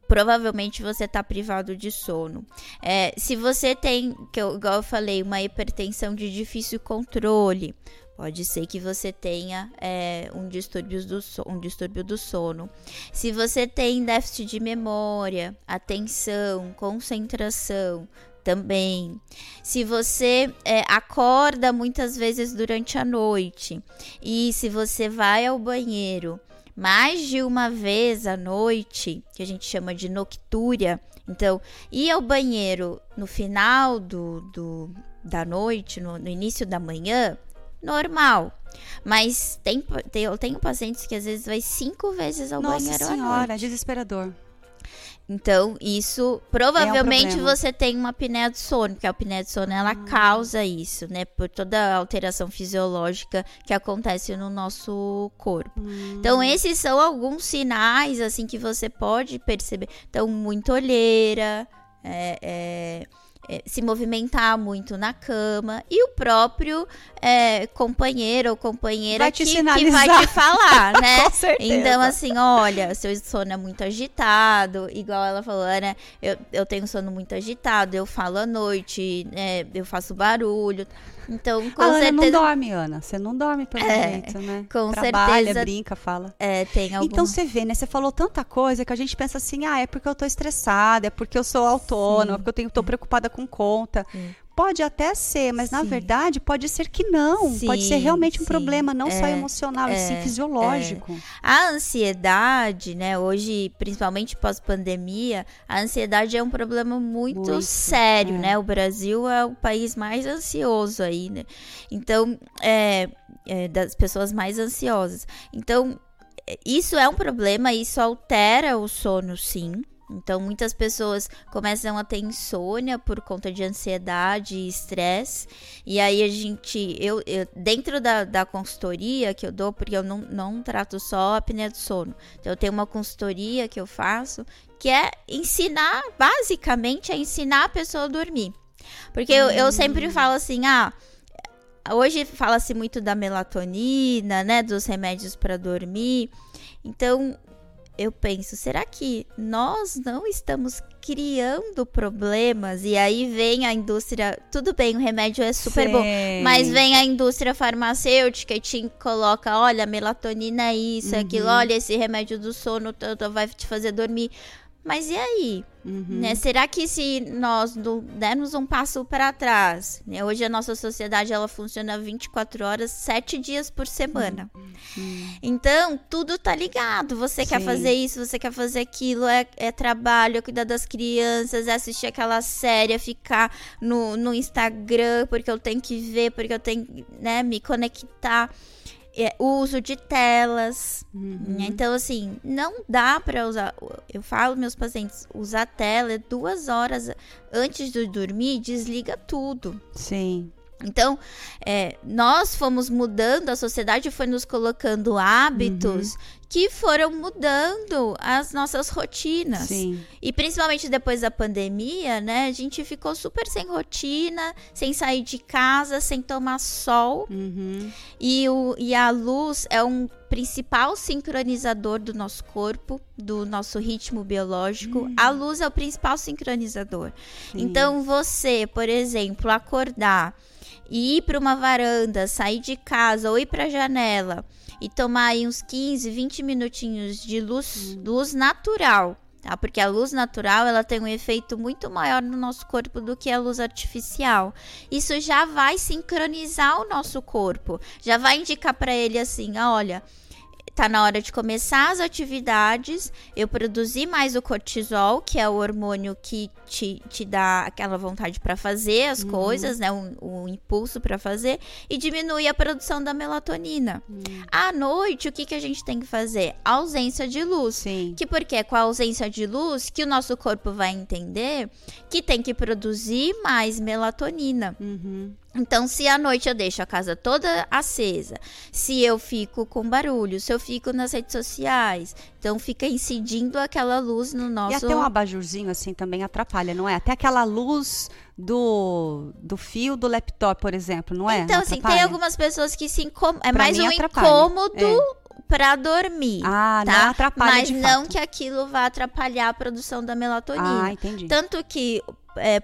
Provavelmente você está privado de sono. É, se você tem, que eu, igual eu falei, uma hipertensão de difícil controle, Pode ser que você tenha é, um, distúrbio do so um distúrbio do sono. Se você tem déficit de memória, atenção, concentração, também. Se você é, acorda muitas vezes durante a noite e se você vai ao banheiro mais de uma vez à noite, que a gente chama de noctúria, então ir ao banheiro no final do, do da noite, no, no início da manhã, normal. Mas tem, tem, eu tenho pacientes que às vezes vai cinco vezes ao Nossa banheiro à senhora, noite. desesperador. Então, isso provavelmente problema. você tem uma apneia do sono, porque a apneia do sono ela causa isso, né? Por toda a alteração fisiológica que acontece no nosso corpo. Então, esses são alguns sinais, assim, que você pode perceber. Então, muita olheira, é, é, é, se movimentar muito na cama e o próprio é, companheiro ou companheira Vai que, que vai te falar, né? Com certeza. Então, assim, olha, seu sono é muito agitado, igual ela falou, né? Eu, eu tenho sono muito agitado, eu falo à noite, né? eu faço barulho. Então, com a Ana não certeza. dorme, Ana. Você não dorme pelo É, jeito, né? com Trabalha, certeza. brinca, fala. É, tem algum... Então você vê, né? Você falou tanta coisa que a gente pensa assim, ah, é porque eu tô estressada, é porque eu sou autônoma, é porque eu tenho, tô preocupada com conta. Sim. Pode até ser, mas na Sim. verdade pode ser que não. pode ser Sim, realmente um sim. problema, não só É, emocional, e sim é, fisiológico. A ansiedade, né, hoje, principalmente pós-pandemia, a ansiedade é um problema muito, Muito, sério, é. né? O Brasil é o país mais ansioso aí, né? Então, é, é, das pessoas mais ansiosas. Então, é, isso é um problema, isso altera o sono, sim. Então, muitas pessoas começam a ter insônia por conta de ansiedade e estresse. E aí, a gente, eu, eu- dentro da, da consultoria que eu dou, porque eu não, não trato só a apneia do sono. Então, eu tenho uma consultoria que eu faço que é ensinar, basicamente, é ensinar a pessoa a dormir. Porque eu, eu sempre falo assim, ah. Hoje fala-se muito da melatonina, né? Dos remédios para dormir. Então, eu penso, será que nós não estamos criando problemas? E aí vem a indústria. Tudo bem, o remédio é super bom. Sei. Mas vem a indústria farmacêutica e te coloca, olha, melatonina é isso, é aquilo, olha, esse remédio do sono vai te fazer dormir. Mas e aí? Uhum. Né? Será que se nós não dermos um passo para trás? né? Hoje a nossa sociedade ela funciona 24 horas, 7 dias por semana. Então, tudo tá ligado. Você quer Sim. fazer isso, você quer fazer aquilo, é, é trabalho, é cuidar das crianças, é assistir aquela série, é ficar no, no Instagram, porque eu tenho que ver, porque eu tenho que né, me conectar. É, o uso de telas. né? Então, assim, não dá pra usar. Eu falo meus pacientes, usar tela é duas horas antes de dormir, desliga tudo. Sim. Então, é, nós fomos mudando, a sociedade foi nos colocando hábitos que foram mudando as nossas rotinas. Sim. E principalmente depois da pandemia, né? A gente ficou super sem rotina, sem sair de casa, sem tomar sol. Uhum. E, o, e a luz é um principal sincronizador do nosso corpo, do nosso ritmo biológico. A luz é o principal sincronizador. Sim. Então, você, por exemplo, acordar e ir para uma varanda, sair de casa ou ir para a janela e tomar aí uns 15, 20 minutinhos de luz, luz natural. Tá? Porque a luz natural ela tem um efeito muito maior no nosso corpo do que a luz artificial. Isso já vai sincronizar o nosso corpo, já vai indicar para ele assim: olha, tá na hora de começar as atividades, eu produzi mais o cortisol, que é o hormônio que te, te dá aquela vontade para fazer as coisas, né? Um, um impulso para fazer, e diminui a produção da melatonina. À noite, o que, que a gente tem que fazer? Ausência de luz. Sim. Que porque é com a ausência de luz que o nosso corpo vai entender que tem que produzir mais melatonina. Uhum. Então, se à noite eu deixo a casa toda acesa, se eu fico com barulho, se eu fico nas redes sociais, então fica incidindo aquela luz no nosso. E até um abajurzinho assim também atrapalha, não é? Até aquela luz do, do fio do laptop, por exemplo, não é? Então, Não assim, tem algumas pessoas que se incomodam. É Pra mais um atrapalha, incômodo pra dormir. Ah, tá? não atrapalha Mas não fato. que aquilo vá atrapalhar a produção da melatonina. Ah, entendi. Tanto que,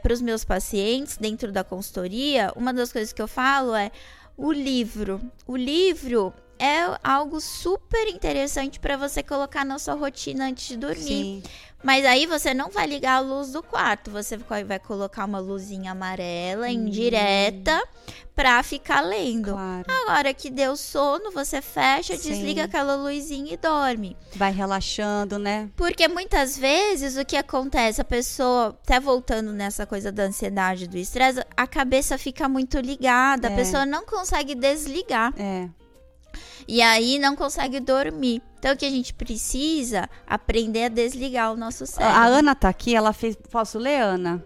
para os meus pacientes, dentro da consultoria, uma das coisas que eu falo é o livro. O livro é algo super interessante para você colocar na sua rotina antes de dormir. Sim. Mas aí você não vai ligar a luz do quarto, você vai colocar uma luzinha amarela indireta pra ficar lendo. Claro. Agora que deu sono, você fecha, Sim. desliga aquela luzinha e dorme. Vai relaxando, né? Porque muitas vezes o que acontece, a pessoa, até voltando nessa coisa da ansiedade, do estresse, a cabeça fica muito ligada, É. a pessoa não consegue desligar. É. E aí não consegue dormir. Então o que a gente precisa aprender a desligar o nosso cérebro. A Ana tá aqui, ela fez. Posso ler, Ana?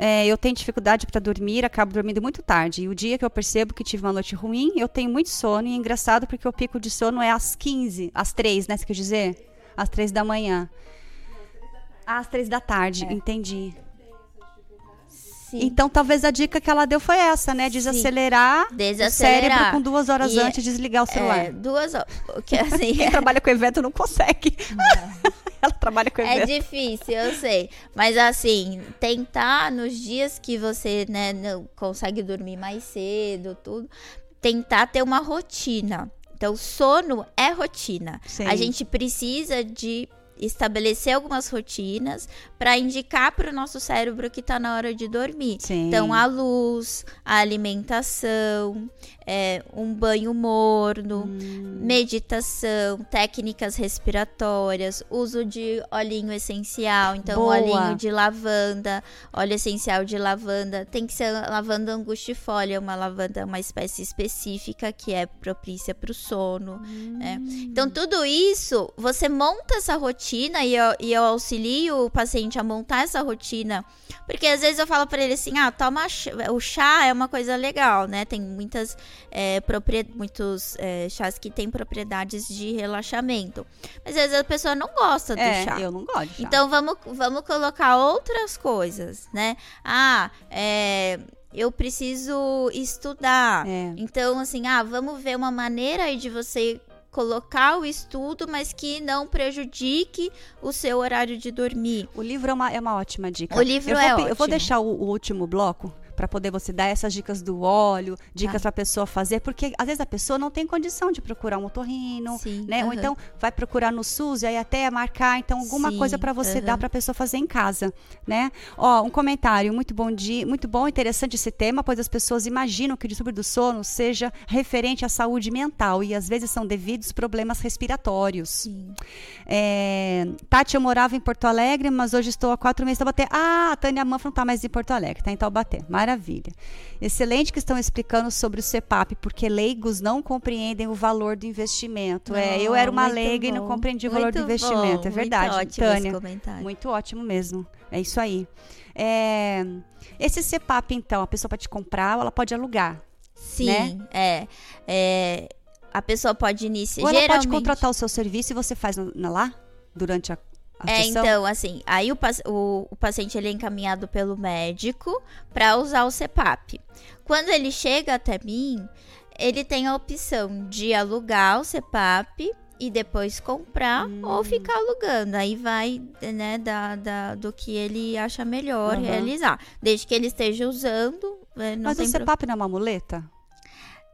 É, eu tenho dificuldade para dormir, acabo dormindo muito tarde. E o dia que eu percebo que tive uma noite ruim, eu tenho muito sono. E é engraçado porque o pico de sono é às 15, às 3, né? Você quer dizer? Às 3 da manhã. Às 3 da tarde, entendi. Sim. Então talvez a dica que ela deu foi essa, né? Desacelerar, o Desacelerar. cérebro com duas horas E- antes de desligar o celular. É, duas horas. Assim, Quem trabalha com evento não consegue. ela trabalha com É evento. difícil, eu sei. Mas assim, tentar nos dias que você né, não consegue dormir mais cedo, tudo, tentar ter uma rotina. Então, sono é rotina. Sim. A gente precisa de estabelecer algumas rotinas para indicar para o nosso cérebro que está na hora de dormir. Sim. Então, a luz, a alimentação, é, um banho morno, Hum. meditação, técnicas respiratórias, uso de olhinho essencial, então Boa. olhinho de lavanda, óleo essencial de lavanda, tem que ser lavanda angustifolia, uma lavanda uma espécie específica que é propícia para o sono, né? Então tudo isso, você monta essa rotina e eu, e eu auxilio o paciente a montar essa rotina, porque às vezes eu falo para ele assim, ah, toma chá, o chá é uma coisa legal, né? Tem muitas é, proprie- muitos é, chás que têm propriedades de relaxamento. Mas às vezes a pessoa não gosta do É, chá. eu não gosto de chá. Então vamos, vamos colocar outras coisas, né? Ah, é, eu preciso estudar. É. Então, assim, ah, vamos ver uma maneira aí de você colocar o estudo, mas que não prejudique o seu horário de dormir. O livro é uma, é uma ótima dica. O livro eu vou, é pe- Eu vou ótimo. deixar o, o último bloco para poder você dar essas dicas do óleo, dicas Tá. para a pessoa fazer, porque às vezes a pessoa não tem condição de procurar um otorrino, Sim, né? Ou aham. então vai procurar no SUS e aí até marcar, então alguma Sim, coisa para você dar aham. para a pessoa fazer em casa, né? Ó, um comentário, muito bom dia, muito bom, interessante esse tema, pois as pessoas imaginam que o distúrbio do sono seja referente à saúde mental e às vezes são devidos problemas respiratórios. É, Tati, eu morava em Porto Alegre, mas hoje estou há quatro meses em Taubaté. Ah, a Tânia Manfra não está mais em Porto Alegre, está em Taubaté. Maravilha. Excelente que estão explicando sobre o CEPAP, porque leigos não compreendem o valor do investimento. é, eu era uma muito leiga e não bom. compreendi o valor do Muito investimento. bom, é verdade, muito ótimo Tânia. esse comentário. Muito ótimo mesmo. É isso aí. É, esse CEPAP, então, a pessoa pode comprar ou ela pode alugar. Sim, Né? é, é. A pessoa pode iniciar. Ou ela geralmente, pode contratar o seu serviço e você faz no- na- lá durante a, a É, então, assim, aí o, o, o paciente ele é encaminhado pelo médico para usar o CEPAP. Quando ele chega até mim, ele tem a opção de alugar o CEPAP e depois comprar Hum. ou ficar alugando. Aí vai, né, da, da- do que ele acha melhor Aham. realizar. Desde que ele esteja usando, né, Mas o pro- CEPAP não é uma muleta?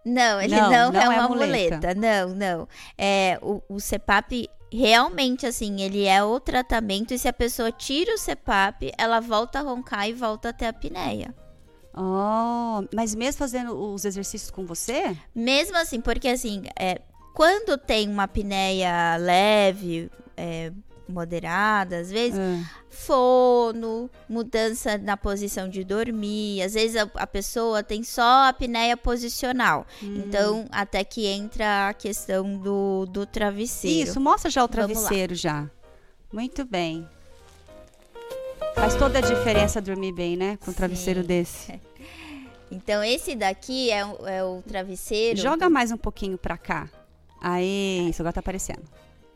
Não, ele Não, não, não é é uma muleta. muleta. Não, não. É, o, o CEPAP, realmente, assim, ele é o tratamento. E se a pessoa tira o CEPAP, ela volta a roncar e volta até a apneia. Oh, mas mesmo fazendo os exercícios com você? Mesmo assim, porque assim, é, quando tem uma apneia leve, é, moderada, às vezes, Ah, fono, mudança na posição de dormir. Às vezes a, a pessoa tem só apneia posicional. Hum. Então, até que entra a questão do, do travesseiro. Isso, mostra já o travesseiro já. Muito bem. Faz toda a diferença dormir bem, né? Com um travesseiro desse. Então, esse daqui é, o- é o travesseiro. Joga mais um pouquinho pra cá. Aí, isso agora tá aparecendo.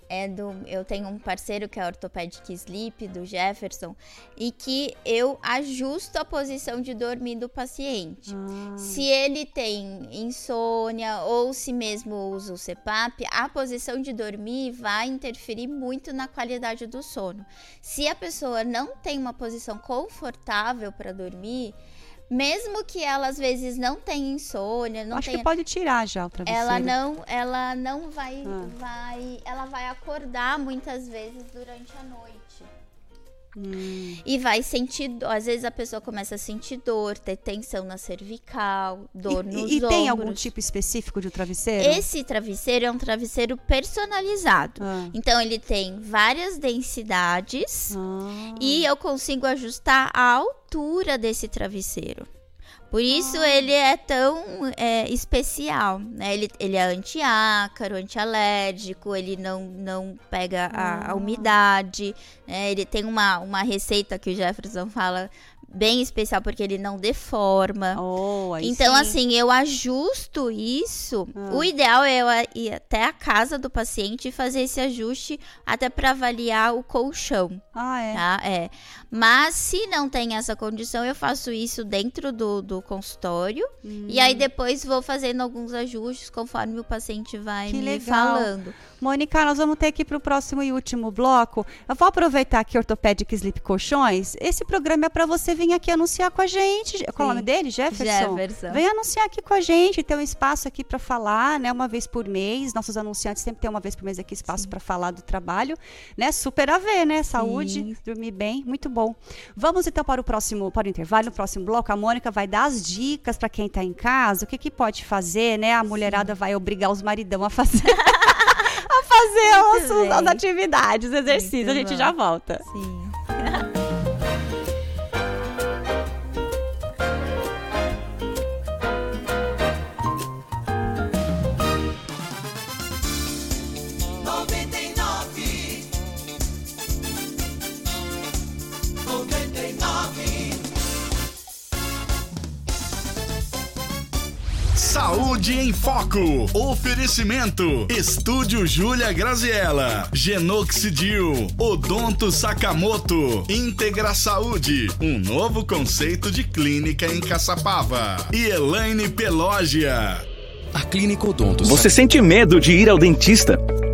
É do eu tenho um parceiro que é Orthopedic Sleep do Jefferson e que eu ajusto a posição de dormir do paciente. Ah. Se ele tem insônia ou se mesmo usa o CPAP, a posição de dormir vai interferir muito na qualidade do sono. Se a pessoa não tem uma posição confortável para dormir, mesmo que ela às vezes não tenha insônia, não Acho tenha que pode tirar já o travesseiro. ela não, ela não vai, Ah. vai, ela vai acordar muitas vezes durante a noite. Hum. E vai sentir, às vezes a pessoa começa a sentir dor, ter tensão na cervical, dor E, nos e ombros. tem algum tipo específico de travesseiro? Esse travesseiro é um travesseiro personalizado. Ah. Então ele tem várias densidades Ah. e eu consigo ajustar a altura desse travesseiro. Por isso Ah. ele é tão é, especial, né? Ele, ele é antiácaro, antialérgico, ele não, não pega a, a Ah. umidade, né? Ele tem uma, uma receita que o Jefferson fala bem especial porque ele não deforma. Oh, Então, sim. assim, eu ajusto isso. Ah. O ideal é eu ir até a casa do paciente e fazer esse ajuste até para avaliar o colchão, Ah, é. tá? É. Mas se não tem essa condição, eu faço isso dentro do, do consultório e Hum. aí depois vou fazendo alguns ajustes conforme o paciente vai Que me legal. falando. Mônica, nós vamos ter que ir para o próximo e último bloco. Eu vou aproveitar aqui Ortopedic Sleep Colchões. Esse programa é para você vir aqui anunciar com a gente. Qual é o nome dele? Jefferson? Jefferson. Vem anunciar aqui com a gente, ter um espaço aqui para falar, né? Uma vez por mês. Nossos anunciantes sempre têm uma vez por mês aqui espaço para falar do trabalho, né? Super a ver, né? Saúde, Sim. dormir bem, muito bom. Vamos então para o próximo, para o intervalo, no próximo bloco. A Mônica vai dar as dicas para quem está em casa, o que, que pode fazer, né? A mulherada vai obrigar os maridão a fazer. a fazer bem. as atividades, os exercícios. Muito a gente bom. já volta. Sim. Saúde em Foco. Oferecimento. Estúdio Júlia Graziella. Genoxidil. Odonto Sakamoto. Integra Saúde. Um novo conceito de clínica em Caçapava. E Elaine Pelógia. A Clínica Odonto Você sente medo de ir ao dentista?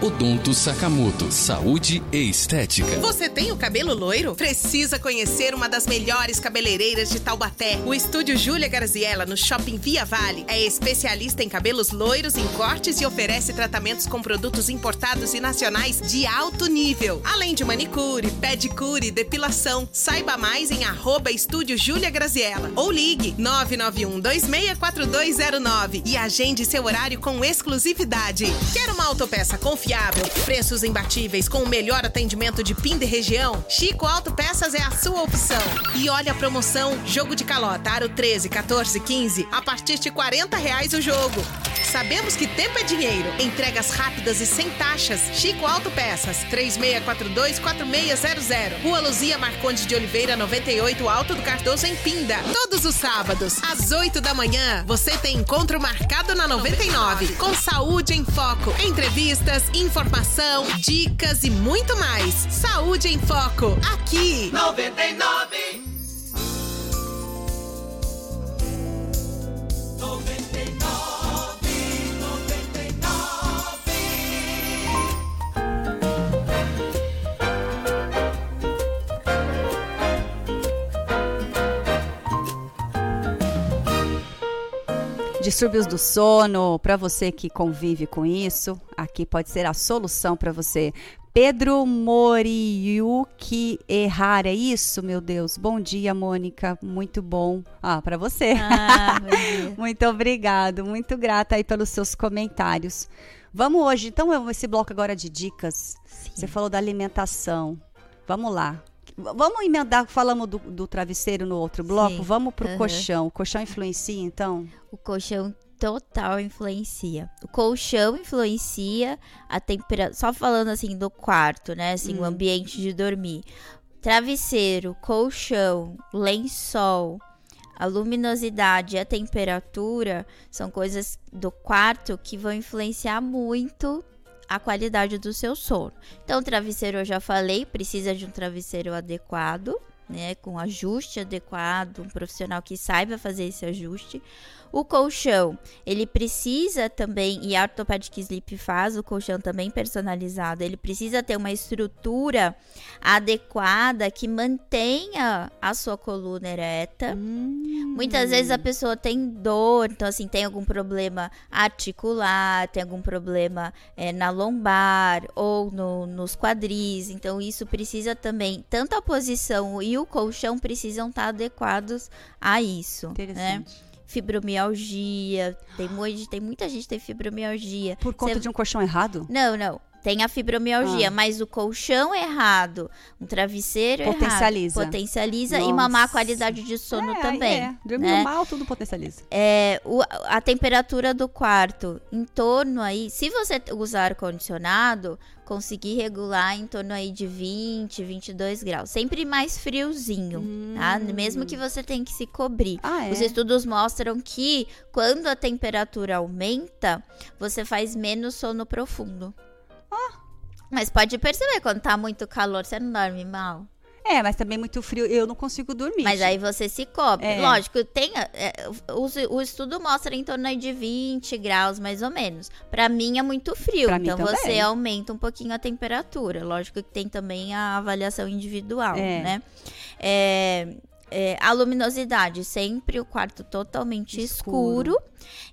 Odonto Sakamoto. Saúde e estética. Você tem o cabelo loiro? Precisa conhecer uma das melhores cabeleireiras de Taubaté. O estúdio Júlia Garziella, no Shopping Via Vale, é especialista em cabelos loiros, em cortes e oferece tratamentos com produtos importados e nacionais de alto nível. Além de manicure, pedicure, depilação. Saiba mais em arroba estúdio Júlia Graziella ou ligue 991 264209 e agende seu horário com exclusividade. Quer uma autopeça confiável, preços imbatíveis com o melhor atendimento de Pinda e região? Chico Autopeças é a sua opção. E olha a promoção, jogo de calota, aro 13, 14, 15, a partir de 40 reais o jogo. Sabemos que tempo é dinheiro. Entregas rápidas e sem taxas. Chico Autopeças, 3642-4600. Rua Luzia Marcondes de Oliveira, 98, Alto do Cardoso, em Pinda. Todos os sábados, às 8 da manhã, você tem encontro marcado na 99. Com saúde em foco. Entrevistas, informação, dicas e muito mais. Saúde em Foco. Aqui. 99. 99. Distúrbios do sono, para você que convive com isso, aqui pode ser a solução para você. Pedro Moriuki Errar, é isso, meu Deus? Bom dia, Mônica, muito bom. Ah, para você. Ah. Muito obrigado, muito grata aí pelos seus comentários. Vamos hoje, então, esse bloco agora de dicas. Você falou da alimentação. Vamos lá. Vamos emendar, falamos do, do travesseiro no outro bloco, Sim. vamos pro Aham. colchão. O colchão influencia, então? O colchão total influencia. O colchão influencia a temperatura. Só falando assim do quarto, né? Assim, o ambiente de dormir. Travesseiro, colchão, lençol, a luminosidade e a temperatura são coisas do quarto que vão influenciar muito a qualidade do seu sono. Então, travesseiro eu já falei, precisa de um travesseiro adequado. né, com ajuste adequado, um profissional que saiba fazer esse ajuste. O colchão, ele precisa também, e a Orthopedic Sleep faz o colchão também personalizado, ele precisa ter uma estrutura adequada que mantenha a sua coluna ereta. Hum. Muitas vezes a pessoa tem dor, então assim, tem algum problema articular, tem algum problema é, na lombar ou no- nos quadris, então isso precisa também, tanto a posição e o colchão precisam estar adequados a isso, né? Fibromialgia, tem, tem muita gente que tem fibromialgia. Por conta Cê- de um colchão errado? Não, não. Tem a fibromialgia, Ah. mas o colchão errado, um travesseiro Potencializa. errado, potencializa e uma má Nossa. qualidade de sono É, também. É. Dormiu né? mal, tudo potencializa. É, o- a temperatura do quarto, em torno aí, se você usar ar-condicionado, conseguir regular em torno aí de 20, 22 graus. Sempre mais friozinho, tá? Mesmo que você tenha que se cobrir. Ah, é? Os estudos mostram que quando a temperatura aumenta, você faz menos sono profundo. Mas pode perceber, quando tá muito calor, você não dorme mal. É, mas também muito frio, eu não consigo dormir. Mas aí você se cobre. É. Lógico, tem. é, o, o estudo mostra em torno de 20 graus, mais ou menos. Pra mim é muito frio. Pra então você aumenta um pouquinho a temperatura. Lógico que tem também a avaliação individual, É. né? É, é, a luminosidade, sempre o quarto totalmente Escuro. escuro.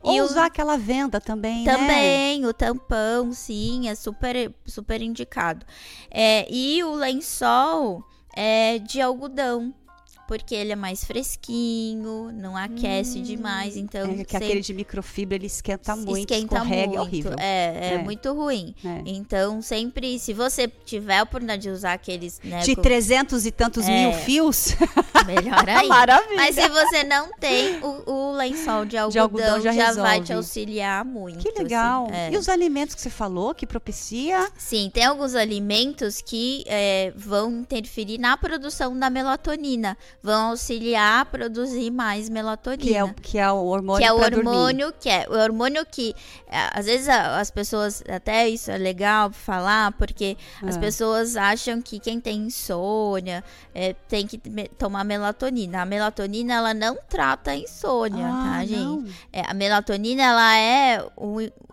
Ou e o- usar aquela venda também, né? também, o tampão, sim, é super, super indicado. É, e o lençol é de algodão, porque ele é mais fresquinho, não aquece demais, então É que sempre aquele de microfibra, ele esquenta muito, esquenta escorrega, muito. é horrível. É, é, É. muito ruim. É. Então, sempre, se você tiver a oportunidade de usar aqueles, né, De com- 300 e tantos É. mil fios, melhor aí. maravilha. Mas se você não tem o, o lençol de algodão, algodão já já, vai te auxiliar muito. Que legal. assim, é. E os alimentos que você falou, que propicia? Sim, tem alguns alimentos que é, vão interferir na produção da melatonina, vão auxiliar a produzir mais melatonina. Que é, o- que é o hormônio Que é o dormir. hormônio que é o hormônio que é, às vezes as pessoas até isso é legal falar porque as Ah. pessoas acham que quem tem insônia é, tem que tomar melatonina. A melatonina ela não trata a insônia, Ah, tá, gente? É, a melatonina ela é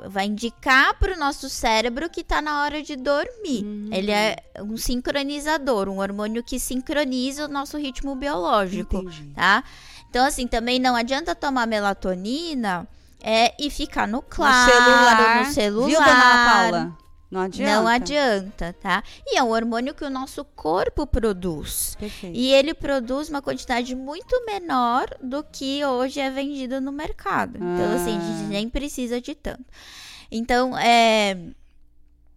vai indicar para o nosso cérebro que está na hora de dormir. Hum. Ele é um sincronizador, um hormônio que sincroniza o nosso ritmo biológico, Entendi. tá? Então assim também não adianta tomar melatonina é, e ficar no claro, no celular. no celular. Viu, dona Paula? Não adianta. Não adianta, tá? E é um hormônio que o nosso corpo produz. Perfeito. E ele produz uma quantidade muito menor do que hoje é vendido no mercado. Então, assim, a gente Ah. nem precisa de tanto. Então, é,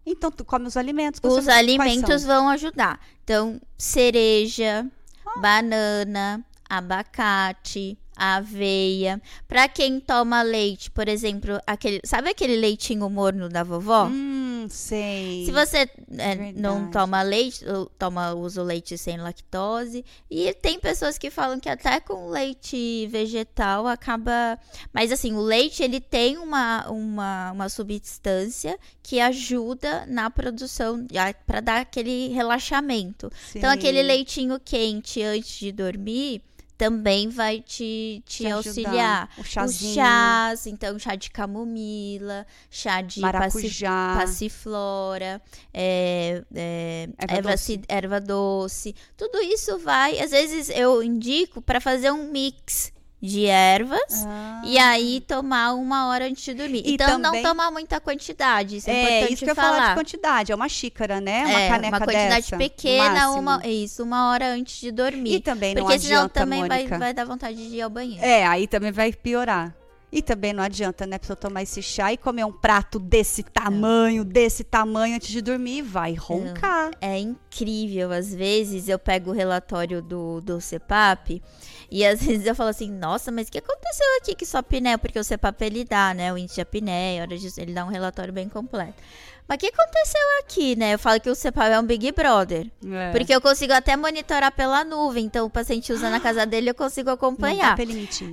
Então, tu come os alimentos. os alimentos vão ajudar. Então, cereja, Ah. Banana, abacate, aveia. Pra quem toma leite, por exemplo, aquele, sabe aquele leitinho morno da vovó? Hum, sei. Se você é, não toma leite, toma, usa o leite sem lactose. E tem pessoas que falam que até com leite vegetal acaba. Mas assim, o leite ele tem uma, uma, uma substância que ajuda na produção, para dar aquele relaxamento. Então, Sei. aquele leitinho quente antes de dormir também vai te, te, Te auxiliar. O Os chazinho. chás, então chá de camomila, chá de Maracujá. passiflora, é, é, Erva erva, doce. erva doce. Tudo isso vai. Às vezes eu indico para fazer um mix de ervas. Ah. E aí tomar uma hora antes de dormir. E então também- não tomar muita quantidade. Isso é, É, importante isso que eu ia falar. falar de quantidade. É uma xícara, né? Uma É, caneca uma quantidade dessa, pequena, uma, isso, uma hora antes de dormir. E também não Porque senão adianta, também vai, vai dar vontade de ir ao banheiro. É, aí também vai piorar. E também não adianta, né? Pessoa tomar esse chá e comer um prato desse tamanho, desse tamanho antes de dormir, vai roncar. É incrível. Às vezes eu pego o relatório do, do CEPAP e às vezes eu falo assim, nossa, mas o que aconteceu aqui que só apneia? Porque o CEPAP ele dá, né? O índice de apneia, hora de- ele dá um relatório bem completo. Mas o que aconteceu aqui, né? Eu falo que o CEPAP é um Big Brother. É. Porque eu consigo até monitorar pela nuvem. Então o paciente usa na casa dele eu consigo acompanhar.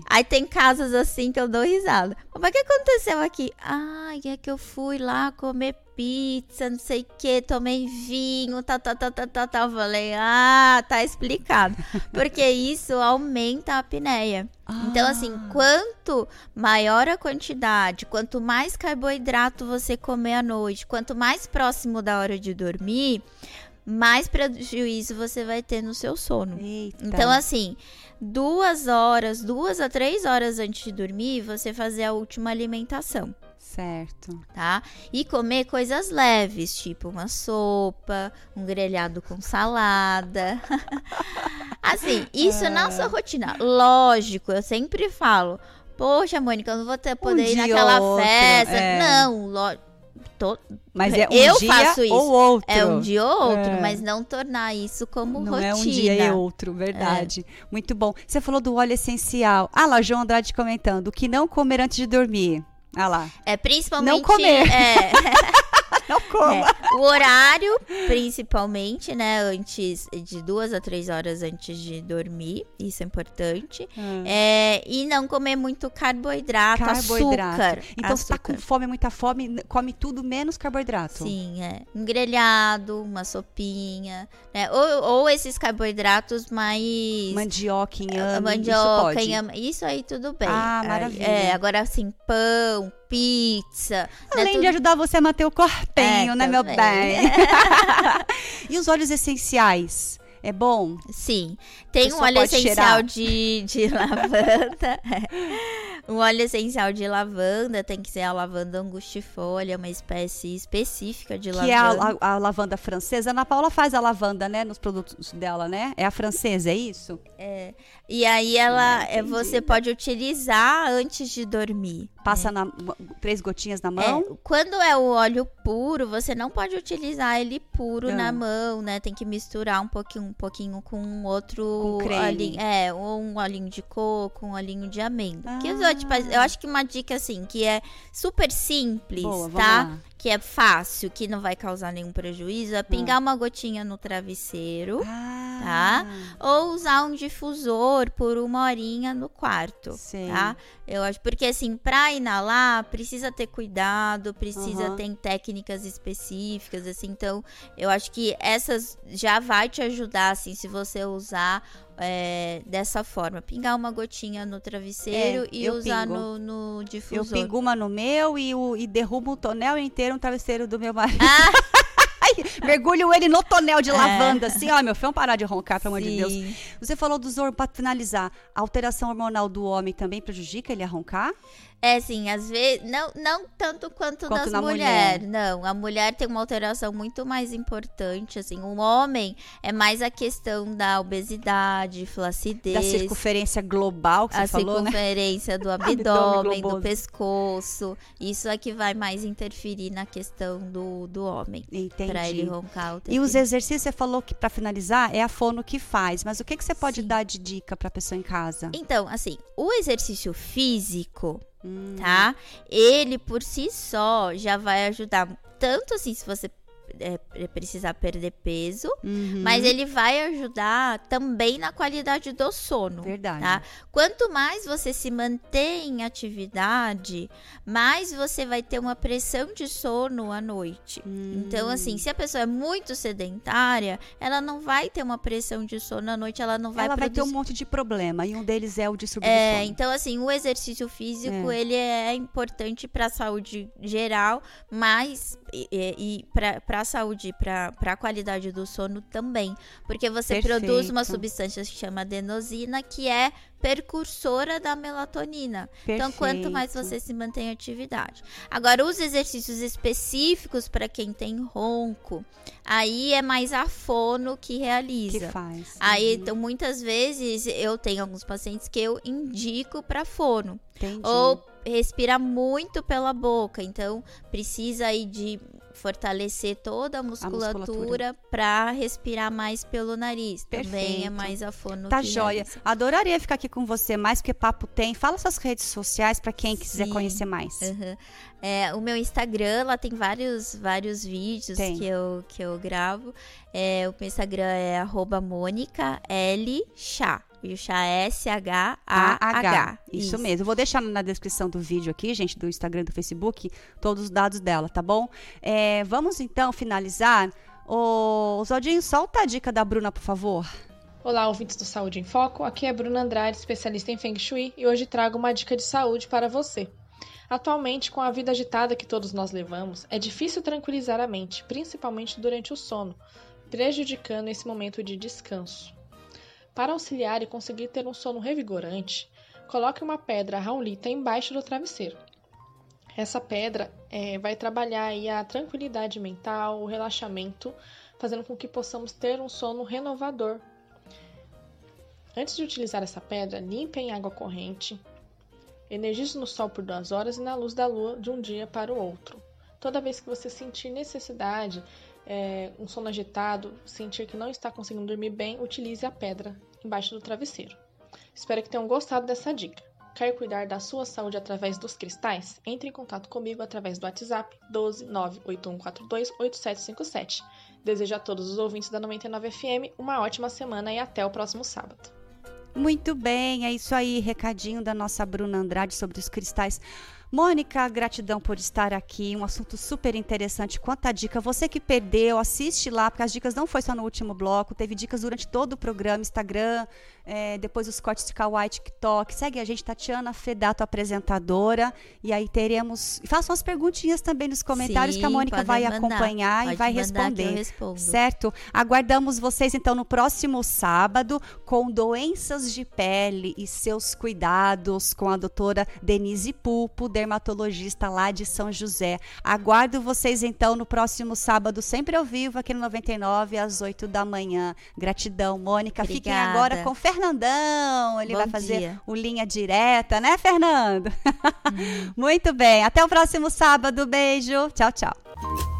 Aí tem casos assim que eu dou risada. Mas o que aconteceu aqui? Ai, é que eu fui lá comer pizza, não sei o que, tomei vinho, tal, tal, tal, tal, tal, tal. Falei, ah, tá explicado. Porque isso aumenta a apneia. Então, assim, Ah. quanto maior a quantidade, quanto mais carboidrato você comer à noite, quanto mais próximo da hora de dormir, mais prejuízo você vai ter no seu sono. Eita. Então, assim, duas horas, duas a três horas antes de dormir, você fazer a última alimentação, Certo. tá? E comer coisas leves, tipo uma sopa, um grelhado com salada. assim, isso na sua rotina. Lógico, eu sempre falo. Poxa, Mônica, eu não vou ter poder ir dia naquela ou outro, festa. é. Não, lo... tô- Mas é um Eu dia faço isso. ou outro. é um dia ou outro, É. mas não tornar isso como Não rotina. é um dia e outro, verdade. Muito bom. Você falou do óleo essencial. Ah lá, João Andrade comentando. O que não comer antes de dormir. Ah lá. É principalmente. Não comer. É, Não coma. é, o horário, principalmente, né? Antes de duas a três horas antes de dormir. Isso é importante. Ah. É, e não comer muito carboidrato, Carboidrato. açúcar. Então, se tá com açúcar. fome, muita fome, come tudo menos carboidrato. Sim, é. Um grelhado, uma sopinha, né? Ou, ou esses carboidratos mais. Mandioca, inhame, mandioca, isso pode. inhame, isso aí tudo bem. Ah, maravilha. É, agora assim, pão, pizza. né, Além de tudo- ajudar você a manter o corpinho, É, né, meu também. bem? e os óleos essenciais? É bom? Sim. Tem um óleo essencial cheirar. de, de lavanda. um óleo essencial de lavanda tem que ser a lavanda angustifolia, uma espécie específica de Que é a, lavanda. a- a lavanda francesa. Ana Paula faz a lavanda, né, nos produtos dela, né? É a francesa, é isso? E aí ela Ah, é, você pode utilizar antes de dormir. Passa na- três gotinhas na mão? É, quando é o óleo puro, você não pode utilizar ele puro Ah. na mão, né? Tem que misturar um pouquinho, um pouquinho com outro Com olhinho, é, ou um olhinho de coco, um olhinho de amêndoa. Que eu, Ah. tipo, eu acho que uma dica assim, que é super simples, Boa, tá? Que é fácil, que não vai causar nenhum prejuízo, é pingar uma gotinha no travesseiro. Ah, Ou usar um difusor por uma horinha no quarto, Sei. tá? Eu acho porque assim, pra inalar, precisa ter cuidado, precisa Aham. ter técnicas específicas, assim. Então, eu acho que essas já vai te ajudar, assim, se você usar é, dessa forma. Pingar uma gotinha no travesseiro É, e eu usar no, no Eu difusor. pingo uma no meu e, o, e derrubo um tonel inteiro no travesseiro do meu marido. Ah, mergulho ele no tonel de É. lavanda, assim. Ó, meu filho, vamos parar de roncar, pelo amor de Deus. sim. Você falou dos hormônios, pra finalizar, a alteração hormonal do homem também prejudica ele a roncar? É, sim, às vezes, não, não tanto quanto, Quanto das na mulheres. Não, a mulher tem uma alteração muito mais importante, assim. O homem é mais a questão da obesidade, flacidez. Da circunferência global que você a falou, né? circunferência do Abdômen do pescoço. Isso é que vai mais interferir na questão do, do homem. Entendi. Pra ele roncar o E os exercícios, você falou que pra finalizar é a fono que faz, mas o que, que você pode Sim. dar de dica pra pessoa em casa? Então, assim, o exercício físico, Hum, tá? Ele por si só já vai ajudar tanto assim se você é, precisar perder peso, uhum, mas ele vai ajudar também na qualidade do sono. Verdade. Tá? Quanto mais você se mantém em atividade, mais você vai ter uma pressão de sono à noite. Hum. Então, assim, se a pessoa é muito sedentária, ela não vai ter uma pressão de sono à noite, ela não vai ela vai ter um monte de problema e um deles é o distúrbio é, do sono. então assim, o exercício físico, É. ele é importante para a saúde geral, mas e, e para a saúde, para a qualidade do sono também, porque você produz uma Perfeito. substância que chama adenosina, que é precursora da melatonina. Então, quanto mais Perfeito. você se mantém em atividade. Agora, os exercícios específicos para quem tem ronco, aí é mais a fono que realiza. que faz. Aí, Uhum, então, muitas vezes eu tenho alguns pacientes que eu indico para fono. entendi. Ou respira muito pela boca. Então, precisa aí de fortalecer toda a musculatura, musculatura. para respirar mais pelo nariz. Também é Perfeito. mais a fono Tá joia. realiza. Adoraria ficar aqui com você, mais porque papo tem. Fala suas redes sociais pra quem quiser Sim. conhecer mais. Uhum. É, o meu Instagram, lá tem vários, vários vídeos Tem. que eu, que eu gravo. É, o meu Instagram é arroba Mônica L Chá. E o chá é S-H-A-H. Isso, mesmo. Eu vou deixar na descrição do vídeo aqui, gente, do Instagram e do Facebook, todos os dados dela, tá bom? É, vamos então finalizar. Ô, Zodinho, solta a dica da Bruna, por favor. Olá, ouvintes do Saúde em Foco. Aqui é Bruna Andrade, especialista em Feng Shui, e hoje trago uma dica de saúde para você. Atualmente, com a vida agitada que todos nós levamos, é difícil tranquilizar a mente, principalmente durante o sono, prejudicando esse momento de descanso. Para auxiliar e conseguir ter um sono revigorante, coloque uma pedra raulita embaixo do travesseiro. Essa pedra é, vai trabalhar a tranquilidade mental, o relaxamento, fazendo com que possamos ter um sono renovador. Antes de utilizar essa pedra, limpe em água corrente, energize no sol por duas horas e na luz da lua de um dia para o outro. Toda vez que você sentir necessidade, é, um sono agitado, sentir que não está conseguindo dormir bem, utilize a pedra embaixo do travesseiro. Espero que tenham gostado dessa dica. Quer cuidar da sua saúde através dos cristais? Entre em contato comigo através do WhatsApp 12 98142 8757. Desejo a todos os ouvintes da 99 FM uma ótima semana e até o próximo sábado. Muito bem, é isso aí, recadinho da nossa Bruna Andrade sobre os cristais. Mônica, gratidão por estar aqui. Um assunto super interessante. Quanta dica. Você que perdeu, assiste lá, porque as dicas não foi só no último bloco. Teve dicas durante todo o programa, Instagram, é, depois os cortes de Kawaii, TikTok. Segue a gente, Tatiana Fedato, apresentadora. E aí teremos. Façam as perguntinhas também nos comentários Sim, que a Mônica vai mandar. acompanhar e vai responder. Certo? Aguardamos vocês então no próximo sábado com doenças de pele e seus cuidados com a doutora Denise Pulpo, dermatologista lá de São José. Aguardo vocês então no próximo sábado, sempre ao vivo, aqui no 99, às 8 da manhã. Gratidão, Mônica. Fiquem Obrigada. agora com o Fernandão. Ele Bom vai fazer dia. o linha direta, né, Fernando? Muito bem. Até o próximo sábado. Beijo. Tchau, tchau.